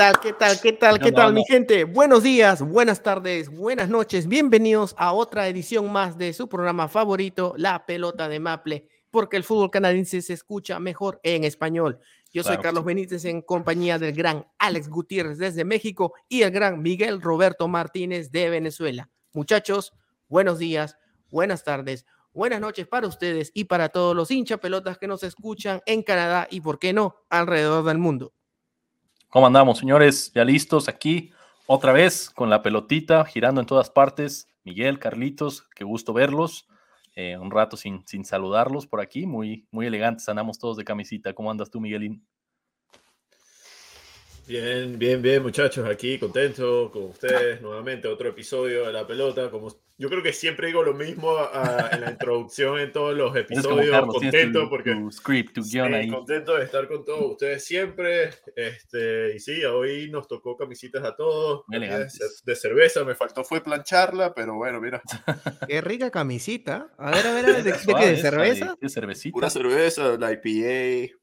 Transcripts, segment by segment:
Tal? ¿Qué tal? ¿Qué tal? ¿Qué tal, mi gente? Buenos días, buenas tardes, buenas noches. Bienvenidos a otra edición más de su programa favorito, La Pelota de Maple, porque el fútbol canadiense se escucha mejor en español. Yo soy Claro. Carlos Benítez en compañía del gran Alex Gutiérrez desde México y el gran Miguel Roberto Martínez de Venezuela. Muchachos, buenos días, buenas tardes, buenas noches para ustedes y para todos los hincha pelotas que nos escuchan en Canadá y, por qué no, alrededor del mundo. ¿Cómo andamos, señores? Ya listos aquí, otra vez con la pelotita girando en todas partes. Miguel, Carlitos, qué gusto verlos. Eh, un rato sin, sin saludarlos por aquí, muy, muy elegantes, andamos todos de camisita. ¿Cómo andas tú, Miguelín? Bien, bien, bien, muchachos, aquí contento con ustedes nuevamente, otro episodio de La Pelota. Como yo creo que siempre digo lo mismo en la introducción en todos los episodios, Carlos, contento tu- porque tu script, tu sí, guion ahí. contento de estar con todos ustedes siempre. Este, y sí, hoy nos tocó camisitas a todos, de, cerveza, me faltó fue plancharla, pero bueno, mira, Qué rica camisita. A ver, a ver, a ver, ¿de, de qué? Suave ¿De cerveza? ¿De cervecita? pura cerveza, la IPA,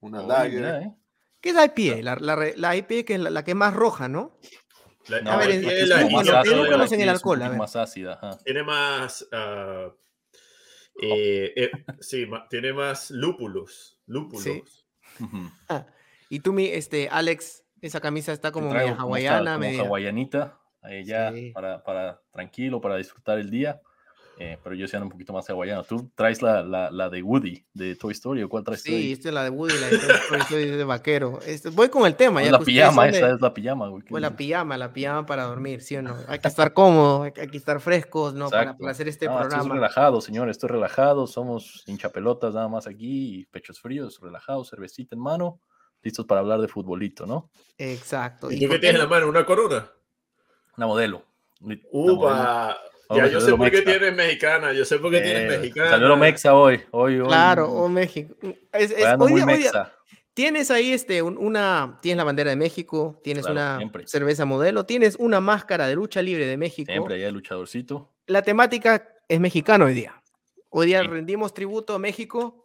una Uy, lager. mira, ¿eh? ¿Qué es la IPA? La, la, re- la IPA que es la, la que es más roja, ¿no? La, No, A ver, la la la- conocen el alcohol, a poquito ver. más ácida, ajá. tiene más, ah, eh, eh, sí, ma- tiene más lúpulos, lúpulos. Sí. Ah, y tú, mi, este, Alex, esa camisa está como media hawaiana, como media. hawaianita, eh, ya Sí. para, para tranquilo, para disfrutar el día. Eh, pero yo sí ando un poquito más hawaiano. ¿Tú traes la, la, la de Woody de Toy Story o cuál traes tú Sí, esta es la de Woody, la de Toy Story, de vaquero. Este, voy con el tema. Es ya la pijama, de- esa es la pijama, güey. ¿qué Pues la pijama, la pijama para dormir, ¿sí o no? Hay que estar cómodo, hay que estar frescos, ¿no? Para, hacer este No, es programa. relajado, señores, esto es relajado. Somos hinchapelotas nada más aquí, y pechos fríos, relajados, cervecita en mano, listos para hablar de futbolito, ¿no? Exacto. ¿Y ¿Y tú qué tienes en la mano? ¿Una corona? Una modelo. Upa. Ya, yo sé por qué tienes mexicana, yo sé por qué tienes Eh, mexicana. Lo mexa hoy, hoy, hoy. Claro, o México. Es- es- hoy muy hoy. Tienes ahí este, un- una, tienes la bandera de México, tienes Claro, una siempre. cerveza modelo, tienes una máscara de lucha libre de México. Siempre allá el luchadorcito. La temática es mexicana hoy día. Hoy día Sí. rendimos tributo a México.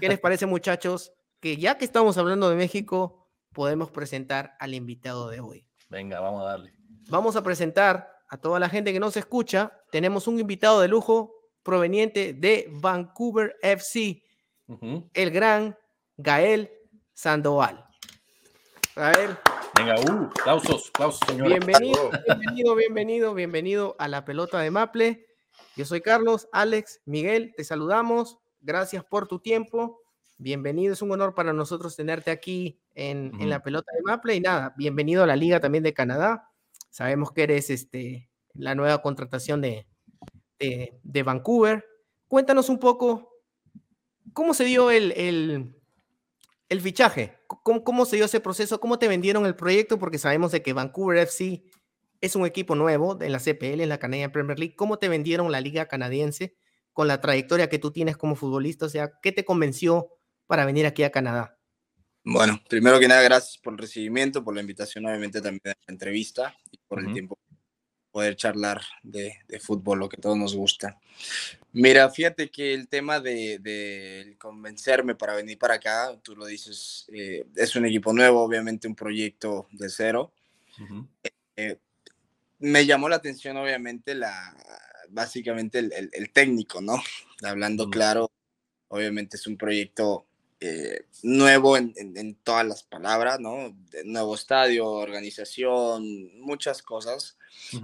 ¿Qué les parece, muchachos? Que ya que estamos hablando de México, podemos presentar al invitado de hoy. Venga, vamos a darle. Vamos a presentar a toda la gente que nos escucha. Tenemos un invitado de lujo proveniente de Vancouver FC, el gran Gael Sandoval. Ver, Venga, uh, aplausos, aplausos, señores. bienvenido, bienvenido, bienvenido, bienvenido a la pelota de Maple. Yo soy Carlos, Alex, Miguel, te saludamos. Gracias por tu tiempo. Bienvenido, es un honor para nosotros tenerte aquí en, en la pelota de Maple. Y nada, bienvenido a la Liga también de Canadá. Sabemos que eres este, la nueva contratación de, Vancouver. Cuéntanos un poco cómo se dio el, fichaje, ¿Cómo, cómo se dio ese proceso, cómo te vendieron el proyecto, porque sabemos de que Vancouver FC es un equipo nuevo en la CPL, en la Canadian Premier League. ¿Cómo te vendieron la liga canadiense con la trayectoria que tú tienes como futbolista? O sea, ¿qué te convenció para venir aquí a Canadá? Bueno, primero que nada, gracias por el recibimiento, por la invitación, obviamente también a la entrevista y por Ujú. el tiempo poder charlar de, de fútbol, lo que todos nos gusta. Mira, fíjate que el tema de, de convencerme para venir para acá, tú lo dices, eh, es un equipo nuevo, obviamente un proyecto de cero. Ujú. Eh, me llamó la atención, obviamente, la, básicamente el, el- el técnico, ¿no? Hablando Mm. claro, obviamente es un proyecto eh, nuevo en, en- en todas las palabras, ¿no? De nuevo estadio, organización, muchas cosas,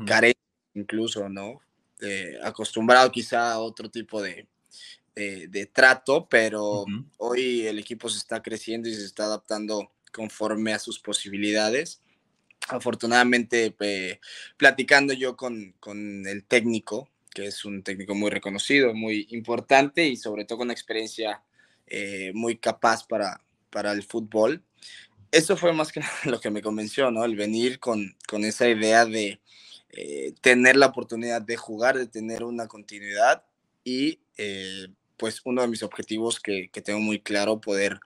carente incluso, ¿no? Eh, acostumbrado quizá a otro tipo de, de- de trato, pero hoy el equipo se está creciendo y se está adaptando conforme a sus posibilidades. Afortunadamente, eh, platicando yo con, con el técnico, que es un técnico muy reconocido, muy importante y sobre todo con experiencia eh, muy capaz para, para el fútbol, eso fue más que nada lo que me convenció, ¿no? El venir con, con esa idea de eh, tener la oportunidad de jugar, de tener una continuidad y eh, pues uno de mis objetivos que, que, tengo muy claro, poder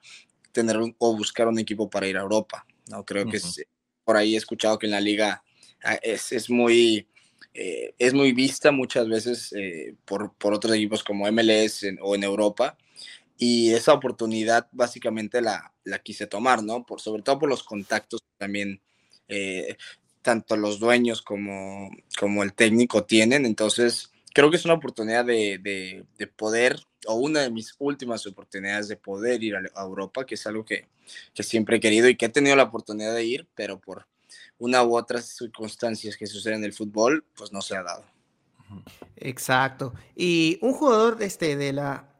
tener o buscar un equipo para ir a Europa, ¿no? Creo que por ahí he escuchado que en la liga ah, es, es muy... Eh, es muy vista muchas veces por, por, otros equipos como MLS o en Europa, y esa oportunidad básicamente la, la quise tomar, ¿no? Por, sobre todo por los contactos también eh, tanto los dueños como, como el técnico tienen. Entonces, creo que es una oportunidad de, de, de poder, o una de mis últimas oportunidades de poder ir a, Europa, que es algo que, que, siempre he querido y que he tenido la oportunidad de ir, pero por una u otras circunstancias que suceden en el fútbol, pues no se ha dado. Exacto. Y un jugador este, de la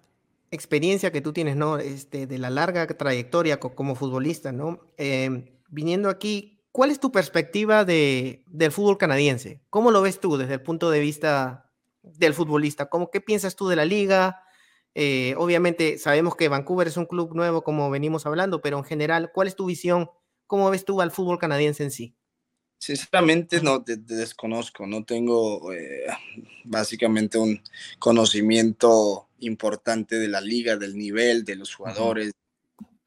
experiencia que tú tienes, ¿no? Este, de la larga trayectoria como futbolista, ¿no? Em, viniendo aquí, ¿cuál es tu perspectiva de, del fútbol canadiense? ¿Cómo lo ves tú desde el punto de vista del futbolista? ¿Cómo, ¿Qué piensas tú de la liga? Eh, obviamente sabemos que Vancouver es un club nuevo, como venimos hablando, pero en general, ¿cuál es tu visión? ¿Cómo ves tú al fútbol canadiense en sí? Sinceramente no te, desconozco, no tengo eh, básicamente un conocimiento importante de la liga, del nivel, de los jugadores,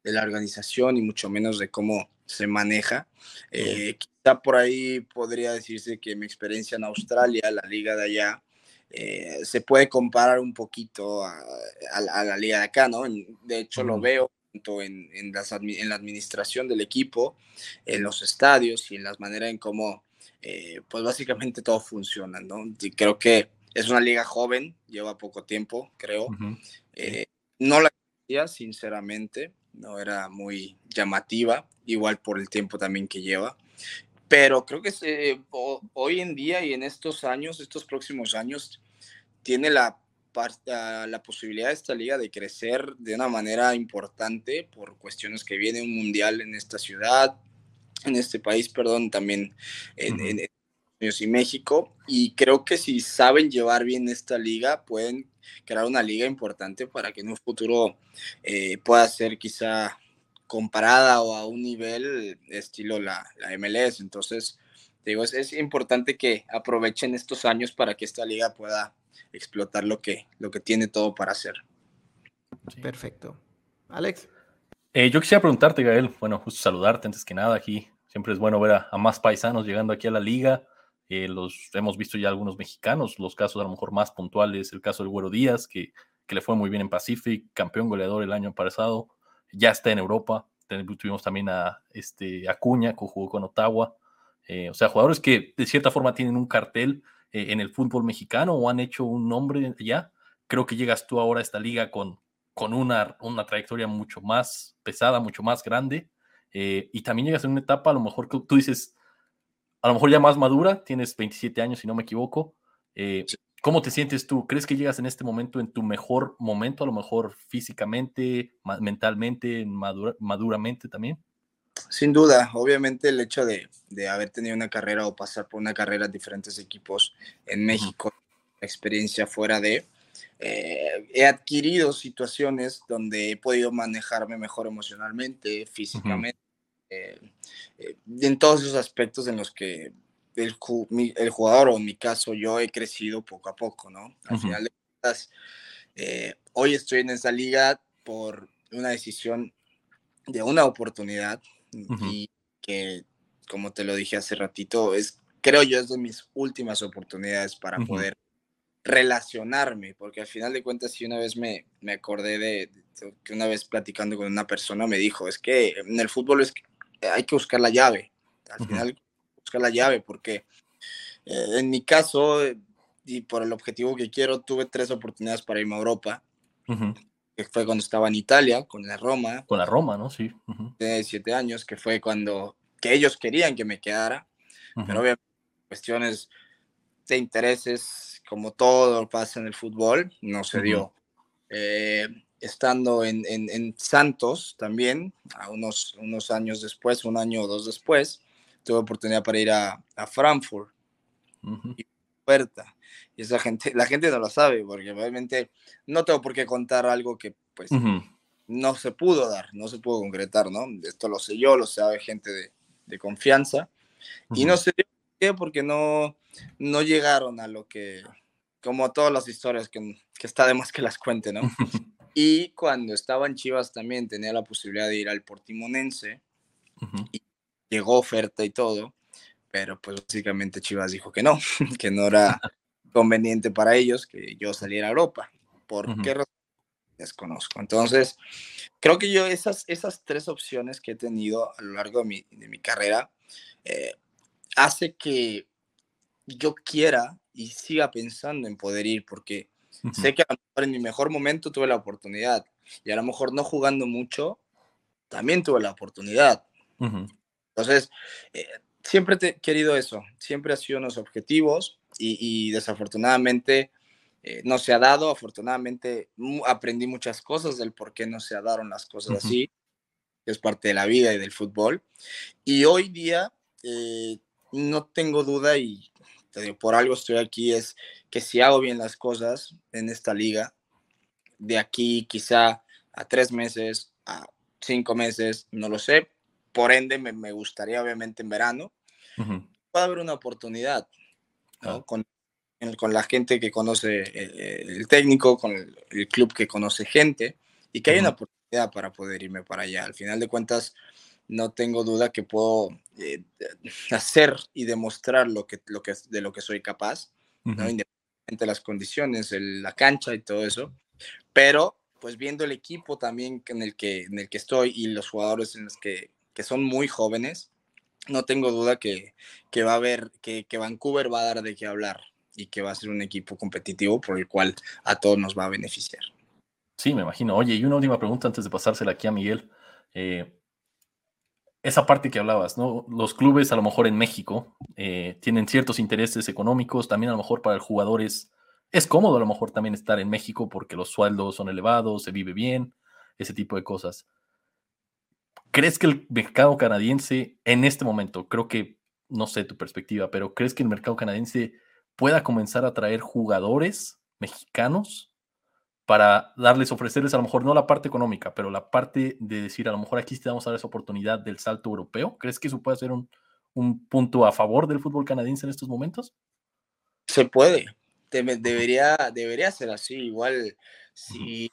de la organización y mucho menos de cómo se maneja. Eh, quizá por ahí podría decirse que mi experiencia en Australia, la liga de allá, eh, se puede comparar un poquito a, la liga de acá, ¿no? De hecho, lo veo en, en, en, la administración del equipo, en los estadios y en las maneras en cómo, eh, pues básicamente todo funciona, ¿no? Y creo que es una liga joven, lleva poco tiempo, creo. Eh, no la conocía, sinceramente, no era muy llamativa, igual por el tiempo también que lleva. Pero creo que se, hoy en día y en estos años, estos próximos años, tiene la la posibilidad de esta liga de crecer de una manera importante por cuestiones que viene un mundial en esta ciudad, en este país, perdón, también en, Estados Unidos y México. Y creo que si saben llevar bien esta liga, pueden crear una liga importante para que en un futuro eh, pueda ser quizá comparada o a un nivel estilo la, la MLS. Entonces, digo, es, es importante que aprovechen estos años para que esta liga pueda explotar lo que, lo que tiene todo para hacer. Perfecto. Alex. Eh, yo quisiera preguntarte, Gael, bueno, justo saludarte antes que nada aquí. Siempre es bueno ver a, más paisanos llegando aquí a la liga. Eh, los hemos visto ya algunos mexicanos, los casos a lo mejor más puntuales, el caso del Güero Díaz, que, que le fue muy bien en Pacific, campeón goleador el año pasado, ya está en Europa. Tuvimos también a este, Acuña, que jugó con Ottawa. Eh, o sea, jugadores que de cierta forma tienen un cartel eh, en el fútbol mexicano o han hecho un nombre ya. Creo que llegas tú ahora a esta liga con, con una, una trayectoria mucho más pesada, mucho más grande. Eh, y también llegas en una etapa, a lo mejor tú dices, a lo mejor ya más madura, tienes 27 años, si no me equivoco. Eh, ¿Cómo te sientes tú? ¿Crees que llegas en este momento en tu mejor momento, a lo mejor físicamente, mentalmente, maduramente también? Sin duda, obviamente el hecho de, haber tenido una carrera o pasar por una carrera en diferentes equipos en México, experiencia fuera de, eh, he adquirido situaciones donde he podido manejarme mejor emocionalmente, físicamente, eh, eh, en todos esos aspectos en los que el, el, jugador o en mi caso yo he crecido poco a poco, ¿no? Al final de cuentas, hoy estoy en esa liga por una decisión de una oportunidad y que, como te lo dije hace ratito, es, creo yo, es de mis últimas oportunidades para poder relacionarme, porque al final de cuentas, si una vez me, me acordé de, que una vez platicando con una persona me dijo, es que en el fútbol es que hay que buscar la llave, al final buscar la llave, porque eh, en mi caso, y por el objetivo que quiero, tuve tres oportunidades para irme a Europa que fue cuando estaba en Italia, con la Roma. Con la Roma, ¿no? Sí. De siete años, que fue cuando, que ellos querían que me quedara, pero obviamente cuestiones de intereses, como todo pasa en el fútbol, no se dio. Eh, estando en, en, en, Santos también, a unos, unos años después, un año o dos después, tuve oportunidad para ir a, a Frankfurt. Y puerta y esa gente, la gente no lo sabe, porque realmente no tengo por qué contar algo que pues no se pudo dar, no se pudo concretar, ¿no? Esto lo sé yo, lo sabe gente de, de confianza. Y no sé qué, porque no, no llegaron a lo que, como todas las historias que, que está de más que las cuente, ¿no? y cuando estaba en Chivas también tenía la posibilidad de ir al Portimonense, y llegó oferta y todo, pero pues básicamente Chivas dijo que no, que no era conveniente para ellos que yo saliera a Europa. ¿Por qué razón? Desconozco. Entonces, creo que yo esas, esas tres opciones que he tenido a lo largo de mi, de mi carrera eh, hace que yo quiera y siga pensando en poder ir, porque sé que a lo mejor en mi mejor momento tuve la oportunidad y a lo mejor no jugando mucho, también tuve la oportunidad. Entonces, eh, siempre he querido eso, siempre ha sido unos objetivos y, desafortunadamente eh, no se ha dado, afortunadamente aprendí muchas cosas del por qué no se dado las cosas así, es parte de la vida y del fútbol. Y hoy día eh, no tengo duda y por algo estoy aquí, es que si hago bien las cosas en esta liga, de aquí quizá a tres meses, a cinco meses, no lo sé, por ende me, gustaría obviamente en verano, puede haber una oportunidad con, con, la gente que conoce eh, el, técnico, con el, club que conoce gente y que hay una oportunidad para poder irme para allá. Al final de cuentas, no tengo duda que puedo eh, hacer y demostrar lo que, lo que, de lo que soy capaz, independientemente de las condiciones, la cancha y todo eso. Pero, pues viendo el equipo también en el que, en el que estoy y los jugadores en los que, que son muy jóvenes, no tengo duda que, que va a haber, que, Vancouver va a dar de qué hablar y que va a ser un equipo competitivo por el cual a todos nos va a beneficiar. Sí, me imagino. Oye, y una última pregunta antes de pasársela aquí a Miguel. Eh, esa parte que hablabas, ¿no? Los clubes a lo mejor en México eh, tienen ciertos intereses económicos, también a lo mejor para el jugador es, es cómodo a lo mejor también estar en México porque los sueldos son elevados, se vive bien, ese tipo de cosas. ¿Crees que el mercado canadiense en este momento, creo que, no sé tu perspectiva, pero crees que el mercado canadiense pueda comenzar a traer jugadores mexicanos para darles, ofrecerles a lo mejor no la parte económica, pero la parte de decir a lo mejor aquí te vamos a dar esa oportunidad del salto europeo? ¿Crees que eso puede ser un, un punto a favor del fútbol canadiense en estos momentos? Se puede, debería, debería ser así. Igual, si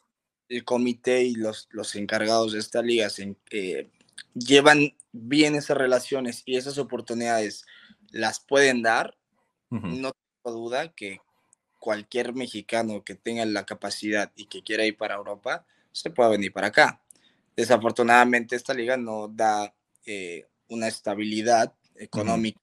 el comité y los, los encargados de esta liga eh, llevan bien esas relaciones y esas oportunidades las pueden dar, no tengo duda que cualquier mexicano que tenga la capacidad y que quiera ir para Europa, se pueda venir para acá. Desafortunadamente esta liga no da eh, una estabilidad económica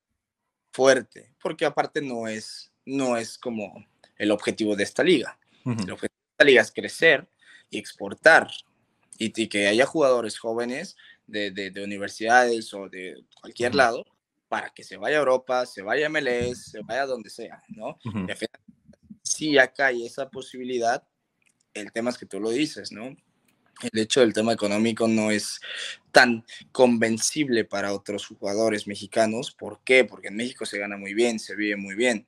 fuerte, porque aparte no es, no es como el objetivo de esta liga. El objetivo de esta liga es crecer y exportar y, que haya jugadores jóvenes de, de, universidades o de cualquier lado para que se vaya a Europa, se vaya a MLS, se vaya a donde sea, ¿no? Si acá hay esa posibilidad, el tema es que tú lo dices, ¿no? El hecho del tema económico no es tan convencible para otros jugadores mexicanos. ¿Por qué? Porque en México se gana muy bien, se vive muy bien.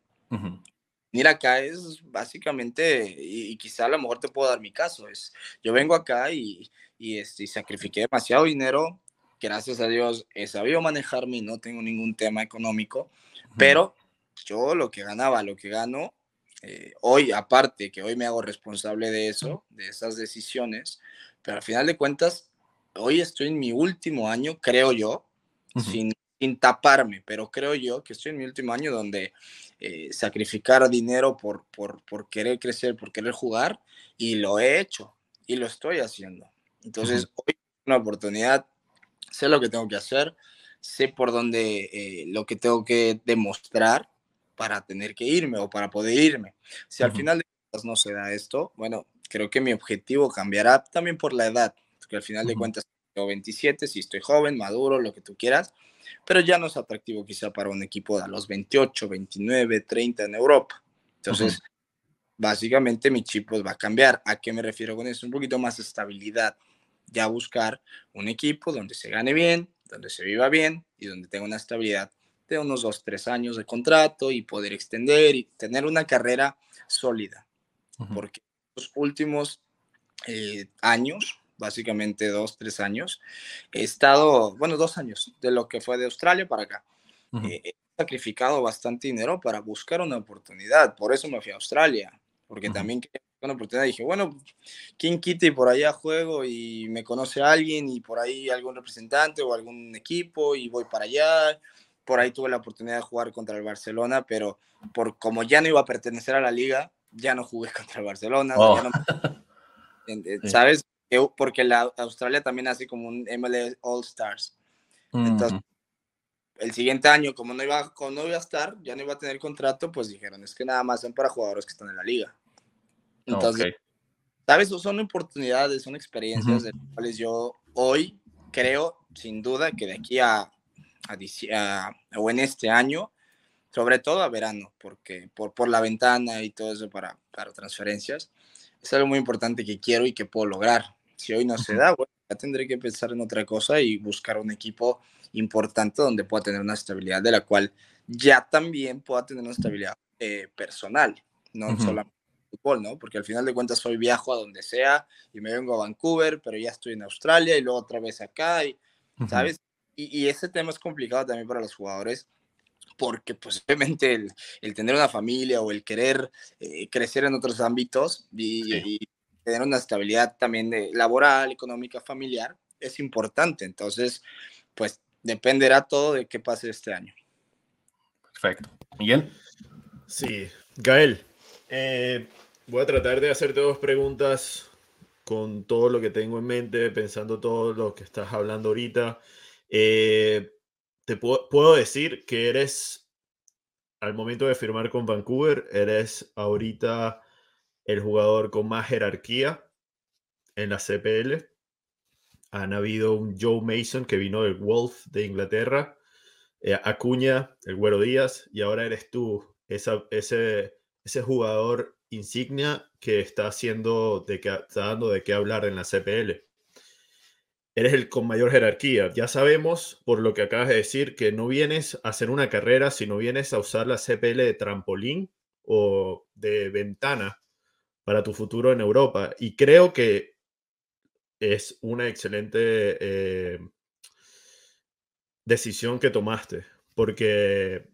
Venir acá es básicamente, y, quizá a lo mejor te puedo dar mi caso, es yo vengo acá y, y, este, sacrifiqué demasiado dinero, gracias a Dios he sabido manejarme y no tengo ningún tema económico, pero yo lo que ganaba, lo que gano, eh, hoy aparte que hoy me hago responsable de eso, de esas decisiones, pero al final de cuentas, hoy estoy en mi último año, creo yo, sin, sin taparme, pero creo yo que estoy en mi último año donde eh, sacrificar dinero por, por, por, querer crecer, por querer jugar, y lo he hecho y lo estoy haciendo. Entonces, hoy una oportunidad, sé lo que tengo que hacer, sé por dónde eh, lo que tengo que demostrar para tener que irme o para poder irme. Si al final de cuentas no se da esto, bueno, creo que mi objetivo cambiará también por la edad, porque al final de cuentas tengo 27, si estoy joven, maduro, lo que tú quieras, pero ya no es atractivo quizá para un equipo de los 28, 29, 30 en Europa. Entonces, básicamente mi chip pues, va a cambiar. ¿A qué me refiero con eso? Un poquito más estabilidad. Ya buscar un equipo donde se gane bien, donde se viva bien y donde tenga una estabilidad de unos 2, 3 años de contrato y poder extender y tener una carrera sólida. Porque los últimos eh, años básicamente dos, tres años. He estado, bueno, dos años de lo que fue de Australia para acá. Eh, he sacrificado bastante dinero para buscar una oportunidad, por eso me fui a Australia, porque también quería una oportunidad. Dije, bueno, ¿quién quite y por allá juego y me conoce alguien y por ahí algún representante o algún equipo y voy para allá? Por ahí tuve la oportunidad de jugar contra el Barcelona, pero por como ya no iba a pertenecer a la liga, ya no jugué contra el Barcelona. Oh. ¿Sabes? Porque la Australia también hace como un MLS All Stars. Entonces, el siguiente año, como no, iba, como no iba a estar, ya no iba a tener contrato, pues dijeron, es que nada más son para jugadores que están en la liga. Entonces, ¿sabes? Son oportunidades, son experiencias de las cuales yo hoy creo, sin duda, que de aquí a, a, o en este año, sobre todo a verano, porque por, por la ventana y todo eso para, para transferencias, es algo muy importante que quiero y que puedo lograr. Si hoy no se da, bueno, ya tendré que pensar en otra cosa y buscar un equipo importante donde pueda tener una estabilidad de la cual ya también pueda tener una estabilidad eh, personal, no solamente fútbol, ¿no? Porque al final de cuentas hoy viajo a donde sea y me vengo a Vancouver, pero ya estoy en Australia y luego otra vez acá, y, ¿sabes? Y, y, ese tema es complicado también para los jugadores porque pues obviamente el, el tener una familia o el querer eh, crecer en otros ámbitos y, y, tener una estabilidad también de laboral, económica, familiar es importante. Entonces, pues dependerá todo de qué pase este año. Perfecto. Miguel. Sí, Gael, eh, voy a tratar de hacerte dos preguntas con todo lo que tengo en mente, pensando todo lo que estás hablando ahorita. Eh, te puedo, puedo, decir que eres, al momento de firmar con Vancouver, eres ahorita el jugador con más jerarquía en la CPL han habido un Joe Mason que vino del Wolf de Inglaterra, eh, Acuña, el Güero Díaz, y ahora eres tú, ese, ese jugador insignia que está haciendo, de que, está dando de qué hablar en la CPL. Eres el con mayor jerarquía. Ya sabemos, por lo que acabas de decir, que no vienes a hacer una carrera, sino vienes a usar la CPL de trampolín o de ventana para tu futuro en Europa. Y creo que es una excelente eh, decisión que tomaste, porque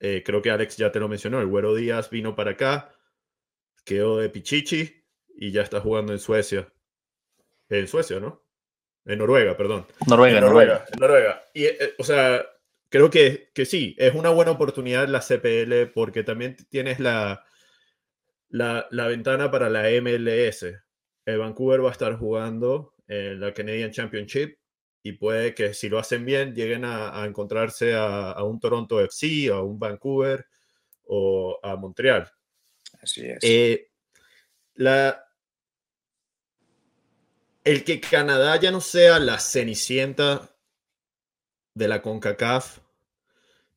eh, creo que Alex ya te lo mencionó, el Güero Díaz vino para acá, quedó de Pichichi y ya está jugando en Suecia. En Suecia, ¿no? En Noruega, perdón. Noruega, en Noruega. En Noruega. Y, eh, o sea, creo que, que, sí, es una buena oportunidad la CPL porque también tienes la, la, la ventana para la MLS el Vancouver va a estar jugando en la Canadian Championship y puede que si lo hacen bien lleguen a, a encontrarse a, a, un Toronto FC, a un Vancouver o a Montreal. Así es. Eh, la, el que Canadá ya no sea la cenicienta de la CONCACAF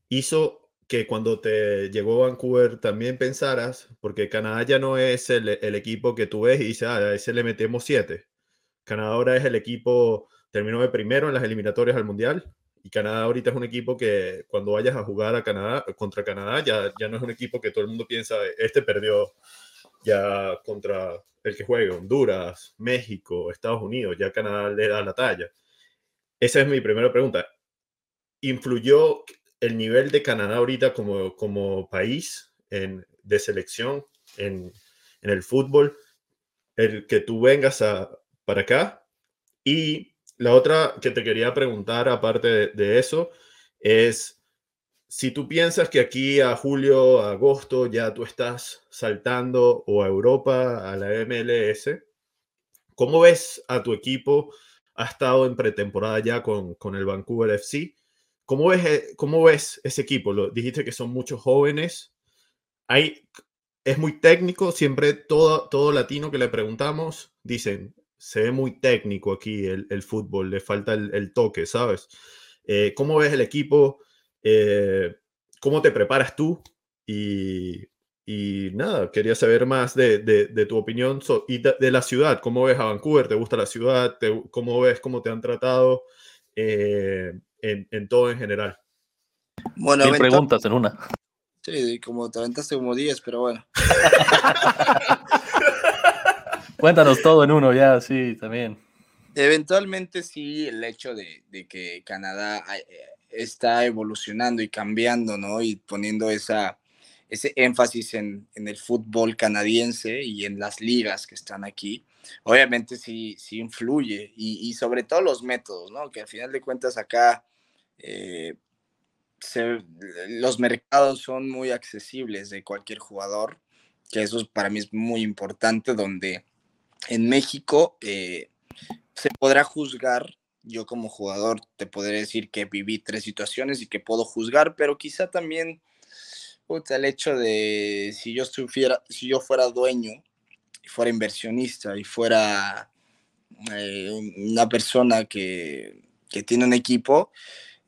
hizo que cuando te llegó Vancouver también pensaras, porque Canadá ya no es el, equipo que tú ves y dices, ah, a ese le metemos siete. Canadá ahora es el equipo, terminó de primero en las eliminatorias al Mundial, y Canadá ahorita es un equipo que cuando vayas a jugar a Canadá, contra Canadá, ya, ya no es un equipo que todo el mundo piensa, este perdió ya contra el que juegue, Honduras, México, Estados Unidos, ya Canadá le da la talla. Esa es mi primera pregunta. ¿Influyó el nivel de Canadá ahorita como, como país en, de selección en, en, el fútbol, el que tú vengas a, para acá. Y la otra que te quería preguntar, aparte de, eso, es si tú piensas que aquí a julio, a agosto, ya tú estás saltando o a Europa, a la MLS, ¿cómo ves a tu equipo? Ha estado en pretemporada ya con, con el Vancouver FC ¿Cómo ves, eh, ¿Cómo ves ese equipo? Lo, dijiste que son muchos jóvenes. Hay, es muy técnico. Siempre todo, todo latino que le preguntamos dicen, se ve muy técnico aquí el, el fútbol, le falta el, el toque, ¿sabes? Eh, ¿Cómo ves el equipo? Eh, ¿Cómo te preparas tú? Y, y nada, quería saber más de, de, de tu opinión so, y de, de, la ciudad. ¿Cómo ves a Vancouver? ¿Te gusta la ciudad? ¿Te, ¿Cómo ves cómo te han tratado? Eh, en, en, todo en general. Bueno, Mil preguntas en una. Sí, como te aventaste como 10, pero bueno. Cuéntanos todo en uno ya, sí, también. Eventualmente sí, el hecho de, que Canadá eh, está evolucionando y cambiando, ¿no? Y poniendo esa, ese énfasis en, el fútbol canadiense y en las ligas que están aquí, obviamente sí, sí influye. Y, sobre todo los métodos, ¿no? Que al final de cuentas acá eh, los mercados son muy accesibles de cualquier jugador, que eso para mí es muy importante, donde en México eh, se podrá juzgar, yo como jugador te podré decir que viví tres situaciones y que puedo juzgar, pero quizá también el hecho de si yo, estuviera, si yo fuera dueño fuera inversionista y fuera eh, una persona que tiene un equipo,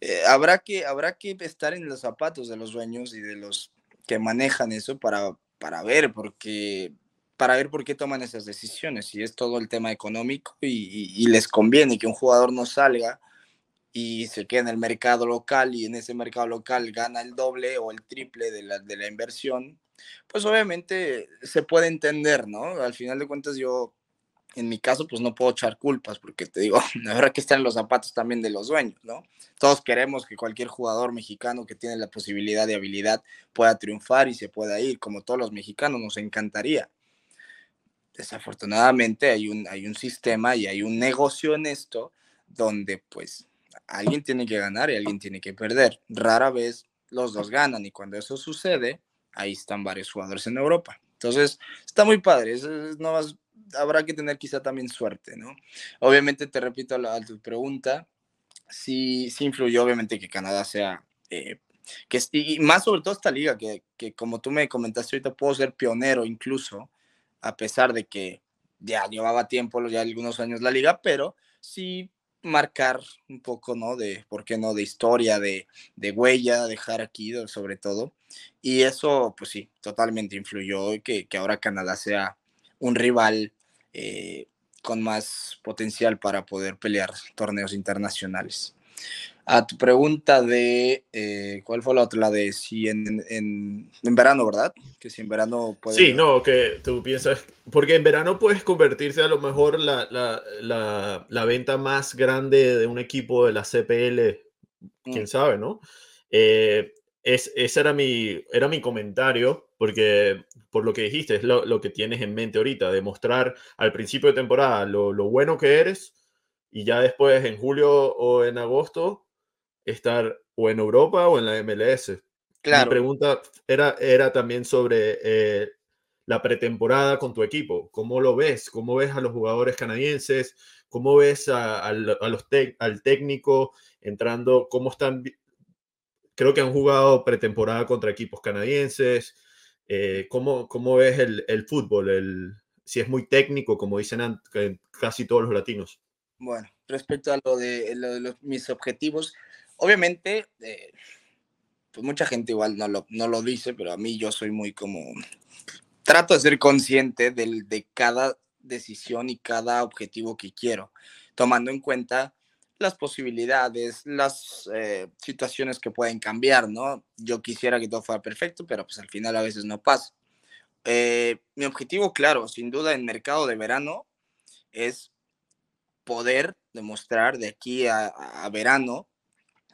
eh, habrá, que, habrá que estar en los zapatos de los dueños y de los que manejan eso para, para ver, porque para ver por qué toman esas decisiones, si es todo el tema económico y, les conviene que un jugador no salga y se quede en el mercado local y en ese mercado local gana el doble o el triple de la, de la inversión, pues obviamente se puede entender, ¿no? Al final de cuentas yo en mi caso, pues no puedo echar culpas, porque te digo, la verdad que están los zapatos también de los dueños, ¿no? Todos queremos que cualquier jugador mexicano que tiene la posibilidad de habilidad pueda triunfar y se pueda ir, como todos los mexicanos, nos encantaría. Desafortunadamente hay un, hay un sistema y hay un negocio en esto donde pues alguien tiene que ganar y alguien tiene que perder. Rara vez los dos ganan y cuando eso sucede, ahí están varios jugadores en Europa. Entonces, está muy padre. Es, no vas, habrá que tener quizá también suerte, ¿no? Obviamente, te repito a, tu pregunta, sí, sí influyó obviamente que Canadá sea, eh, que, y más sobre todo esta liga, que, que como tú me comentaste ahorita, puedo ser pionero incluso, a pesar de que ya llevaba tiempo, ya algunos años la liga, pero sí marcar un poco, ¿no? De, ¿por qué no? De historia, de, de huella, dejar aquí sobre todo. Y eso, pues sí, totalmente influyó que, que ahora Canadá sea un rival eh, con más potencial para poder pelear torneos internacionales. A tu pregunta de, eh, ¿cuál fue la otra? La de si en, en, en, verano, ¿verdad? Que si en verano puede... Sí, no, que tú piensas, porque en verano puedes convertirse a lo mejor la, la, la, la venta más grande de un equipo de la CPL, quién mm. sabe, ¿no? Eh, es, ese era mi, era mi comentario, porque por lo que dijiste, es lo, lo, que tienes en mente ahorita, demostrar al principio de temporada lo, lo, bueno que eres y ya después en julio o en agosto estar o en Europa o en la MLS. Claro. Mi pregunta era, era también sobre eh, la pretemporada con tu equipo. ¿Cómo lo ves? ¿Cómo ves a los jugadores canadienses? ¿Cómo ves a, a, los al técnico entrando? ¿Cómo están creo que han jugado pretemporada contra equipos canadienses. Eh, ¿cómo, ¿cómo, ves el, el fútbol? El, si es muy técnico, como dicen casi todos los latinos. Bueno, respecto a lo de, los, mis objetivos, obviamente, eh, pues mucha gente igual no lo, no lo dice, pero a mí yo soy muy como, trato de ser consciente del, de cada decisión y cada objetivo que quiero, tomando en cuenta las posibilidades, las eh, situaciones que pueden cambiar, ¿no? Yo quisiera que todo fuera perfecto, pero pues al final a veces no pasa. Eh, mi objetivo, claro, sin duda en mercado de verano es poder demostrar de aquí a, verano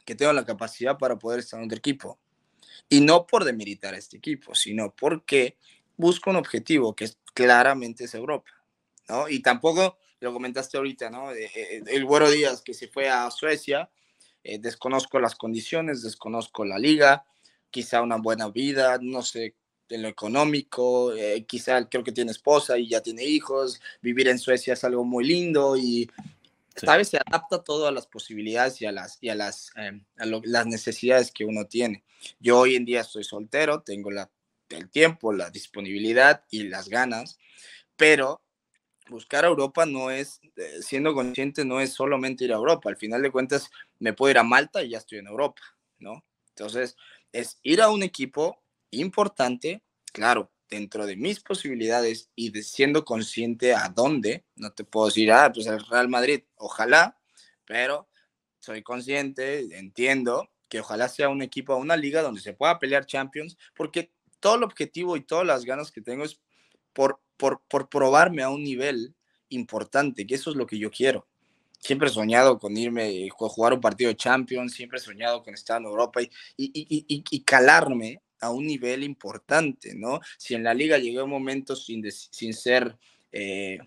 que tengo la capacidad para poder estar en otro equipo. Y no por demeritar a este equipo, sino porque busco un objetivo que claramente es Europa, ¿no? Y tampoco lo comentaste ahorita, ¿no? Eh, eh, el Güero Díaz que se fue a Suecia, eh, desconozco las condiciones, desconozco la liga, quizá una buena vida, no sé, en lo económico, quizá creo que tiene esposa y ya tiene hijos, vivir en Suecia es algo muy lindo y, ¿sabes? Se adapta todo a las posibilidades y a las, y a las, a las necesidades que uno tiene. Yo hoy en día estoy soltero, tengo la, el tiempo, la disponibilidad y las ganas, pero buscar a Europa no es, eh, siendo consciente, no es solamente ir a Europa. Al final de cuentas, me puedo ir a Malta y ya estoy en Europa, ¿no? Entonces, es ir a un equipo importante, claro, dentro de mis posibilidades y de siendo consciente a dónde, no te puedo decir, ah, pues el Real Madrid, ojalá, pero soy consciente, entiendo que ojalá sea un equipo, una liga donde se pueda pelear Champions, porque todo el objetivo y todas las ganas que tengo es por, por, por probarme a un nivel importante, que eso es lo que yo quiero. Siempre he soñado con irme, a jugar un partido de Champions, siempre he soñado con estar en Europa y, y, y, y calarme a un nivel importante, ¿no? Si en la liga llegué a un momento sin, sin ser eh,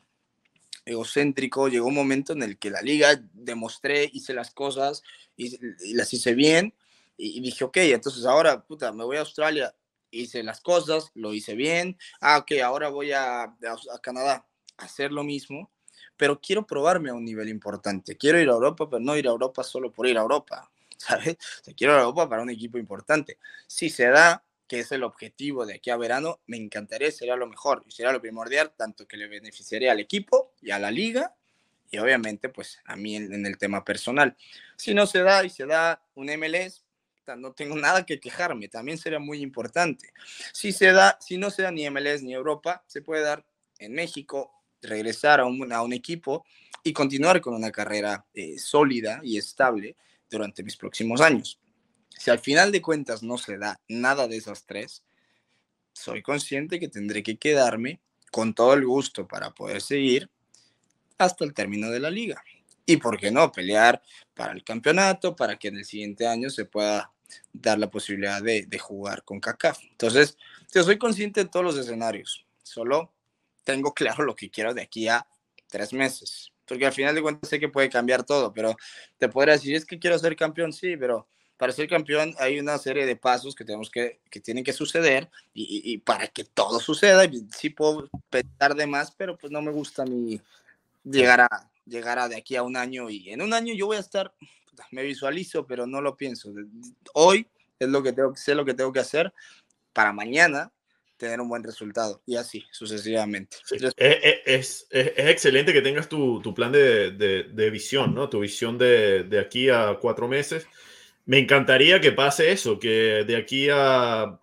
egocéntrico, llegó un momento en el que la liga demostré, hice las cosas y, las hice bien y, dije, ok, entonces ahora, puta, me voy a Australia, hice las cosas, lo hice bien, ah, ok, ahora voy a, a, Canadá a hacer lo mismo, pero quiero probarme a un nivel importante, quiero ir a Europa, pero no ir a Europa solo por ir a Europa, ¿sabes? quiero ir a Europa para un equipo importante. Si se da, que es el objetivo de aquí a verano, me encantaría, sería lo mejor sería lo primordial, tanto que le beneficiaría al equipo y a la liga y obviamente pues a mí en, el tema personal. Si no se da y se da un MLS, no tengo nada que quejarme, también sería muy importante. Si se da, si no se da ni MLS ni Europa, se puede dar en México, regresar a un, a un equipo y continuar con una carrera eh, sólida y estable durante mis próximos años. Si al final de cuentas no se da nada de esas tres, soy consciente que tendré que quedarme con todo el gusto para poder seguir hasta el término de la liga. Y por qué no, pelear para el campeonato, para que en el siguiente año se pueda dar la posibilidad de, jugar con CACAF. Entonces, yo soy consciente de todos los escenarios, solo tengo claro lo que quiero de aquí a tres meses, porque al final de cuentas sé que puede cambiar todo, pero te podría decir, es que quiero ser campeón, sí, pero para ser campeón hay una serie de pasos que tenemos que, que tienen que suceder y, para que todo suceda, sí puedo pensar de más, pero pues no me gusta ni llegar a, llegar a de aquí a un año y en un año yo voy a estar, me visualizo, pero no lo pienso. Hoy es lo que tengo, sé lo que tengo que hacer para mañana tener un buen resultado y así sucesivamente. es, es, es, excelente que tengas tu, tu plan de, de, de, visión, ¿no? Tu visión de, de aquí a cuatro meses me encantaría que pase eso, que de aquí a,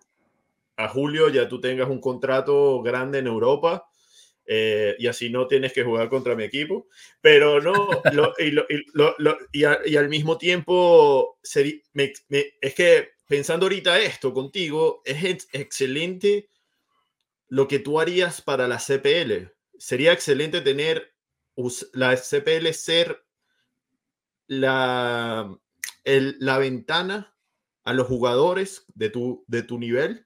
a julio ya tú tengas un contrato grande en Europa eh, y así no tienes que jugar contra mi equipo. Pero no, y, al mismo tiempo, es que pensando ahorita esto contigo, es excelente lo que tú harías para la CPL. Sería excelente tener la CPL ser la la ventana a los jugadores de tu, de tu nivel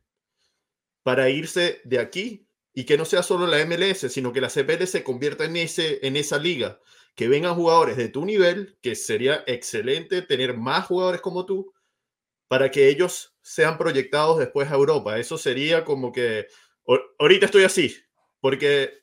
para irse de aquí y que no sea solo la MLS, sino que la CPL se convierta en, ese, en esa liga, que vengan jugadores de tu nivel, que sería excelente tener más jugadores como tú, para que ellos sean proyectados después a Europa. Eso sería como que, ahorita estoy así, porque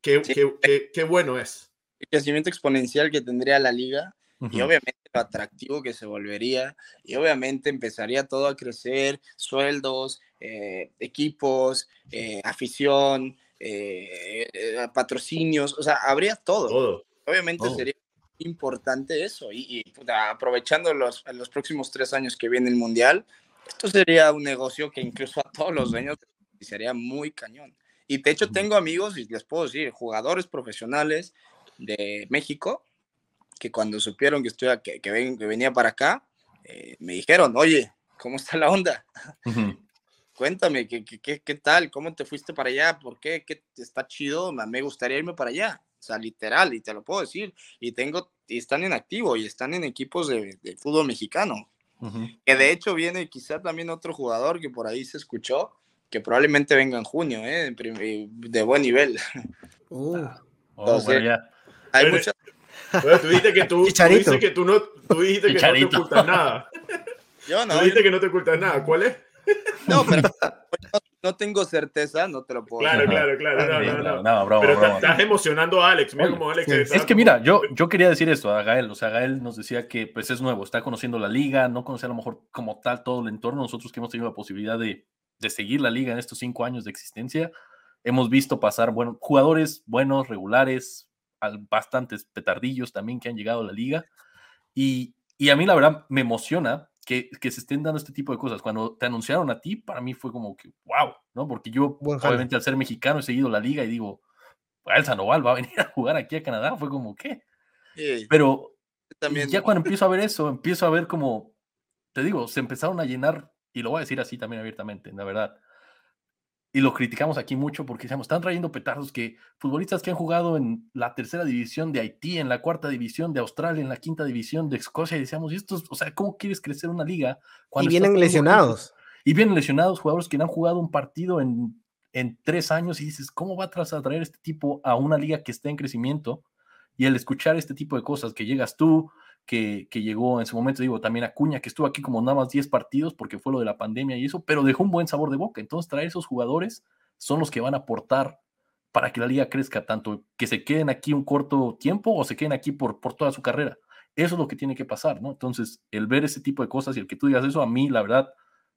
qué, qué, qué bueno es. El crecimiento exponencial que tendría la liga y obviamente lo atractivo que se volvería, y obviamente empezaría todo a crecer, sueldos, eh, equipos, eh, afición, eh, patrocinios, o sea, habría todo. Obviamente sería importante eso, y, aprovechando los, los próximos tres años que viene el Mundial, esto sería un negocio que incluso a todos los dueños sería muy cañón. Y de hecho tengo amigos, y les puedo decir, jugadores profesionales de México que cuando supieron que, estoy, que, que, ven, que venía para acá, eh, me dijeron, oye, ¿cómo está la onda? Cuéntame, ¿qué, ¿qué, qué, tal? ¿Cómo te fuiste para allá? ¿Por qué? ¿Qué está chido? Me gustaría irme para allá. O sea, literal, y te lo puedo decir. Y tengo, y están en activo, y están en equipos de, de fútbol mexicano. Que de hecho viene quizá también otro jugador que por ahí se escuchó, que probablemente venga en junio, ¿eh? de buen nivel. Uh. Entonces, oh, hay muchas bueno, tú dijiste que tú, tú, que tú no, tú dijiste que no te ocultas nada. Yo no. Tú dijiste que no te ocultas nada. ¿Cuál es? No, pero no, tengo certeza, no te lo puedo Claro, claro, claro. No, no, no. no pero estás emocionando a Alex. Mira cómo Alex Es que mira, yo, yo quería decir esto a Gael. O sea, Gael nos decía que pues es nuevo, está conociendo la liga, no conoce a lo mejor como tal todo el entorno. Nosotros que hemos tenido la posibilidad de, de seguir la liga en estos cinco años de existencia, hemos visto pasar bueno, jugadores buenos, regulares, bastantes petardillos también que han llegado a la liga. Y, y a mí la verdad me emociona que, que, se estén dando este tipo de cosas. Cuando te anunciaron a ti, para mí fue como que, wow, ¿no? Porque yo, obviamente, al ser mexicano, he seguido la liga y digo, el Sandoval va a venir a jugar aquí a Canadá. Fue como, ¿qué? Pero también... ya cuando empiezo a ver eso, empiezo a ver como, te digo, se empezaron a llenar, y lo voy a decir así también abiertamente, la verdad. Y lo criticamos aquí mucho porque decíamos, están trayendo petardos que futbolistas que han jugado en la tercera división de Haití, en la cuarta división de Australia, en la quinta división de Escocia, y decíamos, y estos, o sea, ¿cómo quieres crecer una liga? Cuando y vienen lesionados. Y vienen lesionados jugadores que no han jugado un partido en, en tres años y dices, ¿cómo va a traer este tipo a una liga que está en crecimiento? Y al escuchar este tipo de cosas, que llegas tú, que, llegó en su momento, digo, también Acuña, que estuvo aquí como nada más 10 partidos porque fue lo de la pandemia y eso, pero dejó un buen sabor de boca. Entonces, traer esos jugadores son los que van a aportar para que la liga crezca, tanto que se queden aquí un corto tiempo o se queden aquí por, por toda su carrera. Eso es lo que tiene que pasar, ¿no? Entonces, el ver ese tipo de cosas y el que tú digas eso, a mí, la verdad,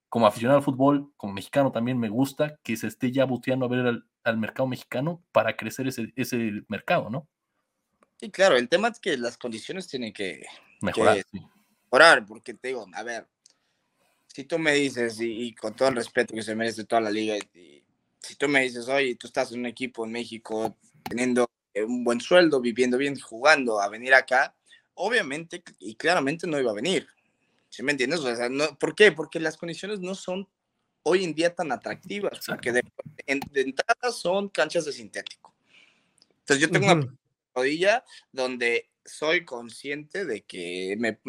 como aficionado al fútbol, como mexicano también me gusta que se esté ya buteando a ver al, al mercado mexicano para crecer ese, ese mercado, ¿no? Sí, claro, el tema es que las condiciones tienen que mejorar, mejorar porque te digo, a ver, si tú me dices, y, con todo el respeto que se merece toda la liga, y, si tú me dices, oye, tú estás en un equipo en México teniendo un buen sueldo, viviendo bien, jugando, a venir acá, obviamente y claramente no iba a venir. ¿Sí me entiendes? O sea, no, ¿Por qué? Porque las condiciones no son hoy en día tan atractivas, porque de, entrada son canchas de sintético. Entonces yo tengo una rodilla donde soy consciente de que me,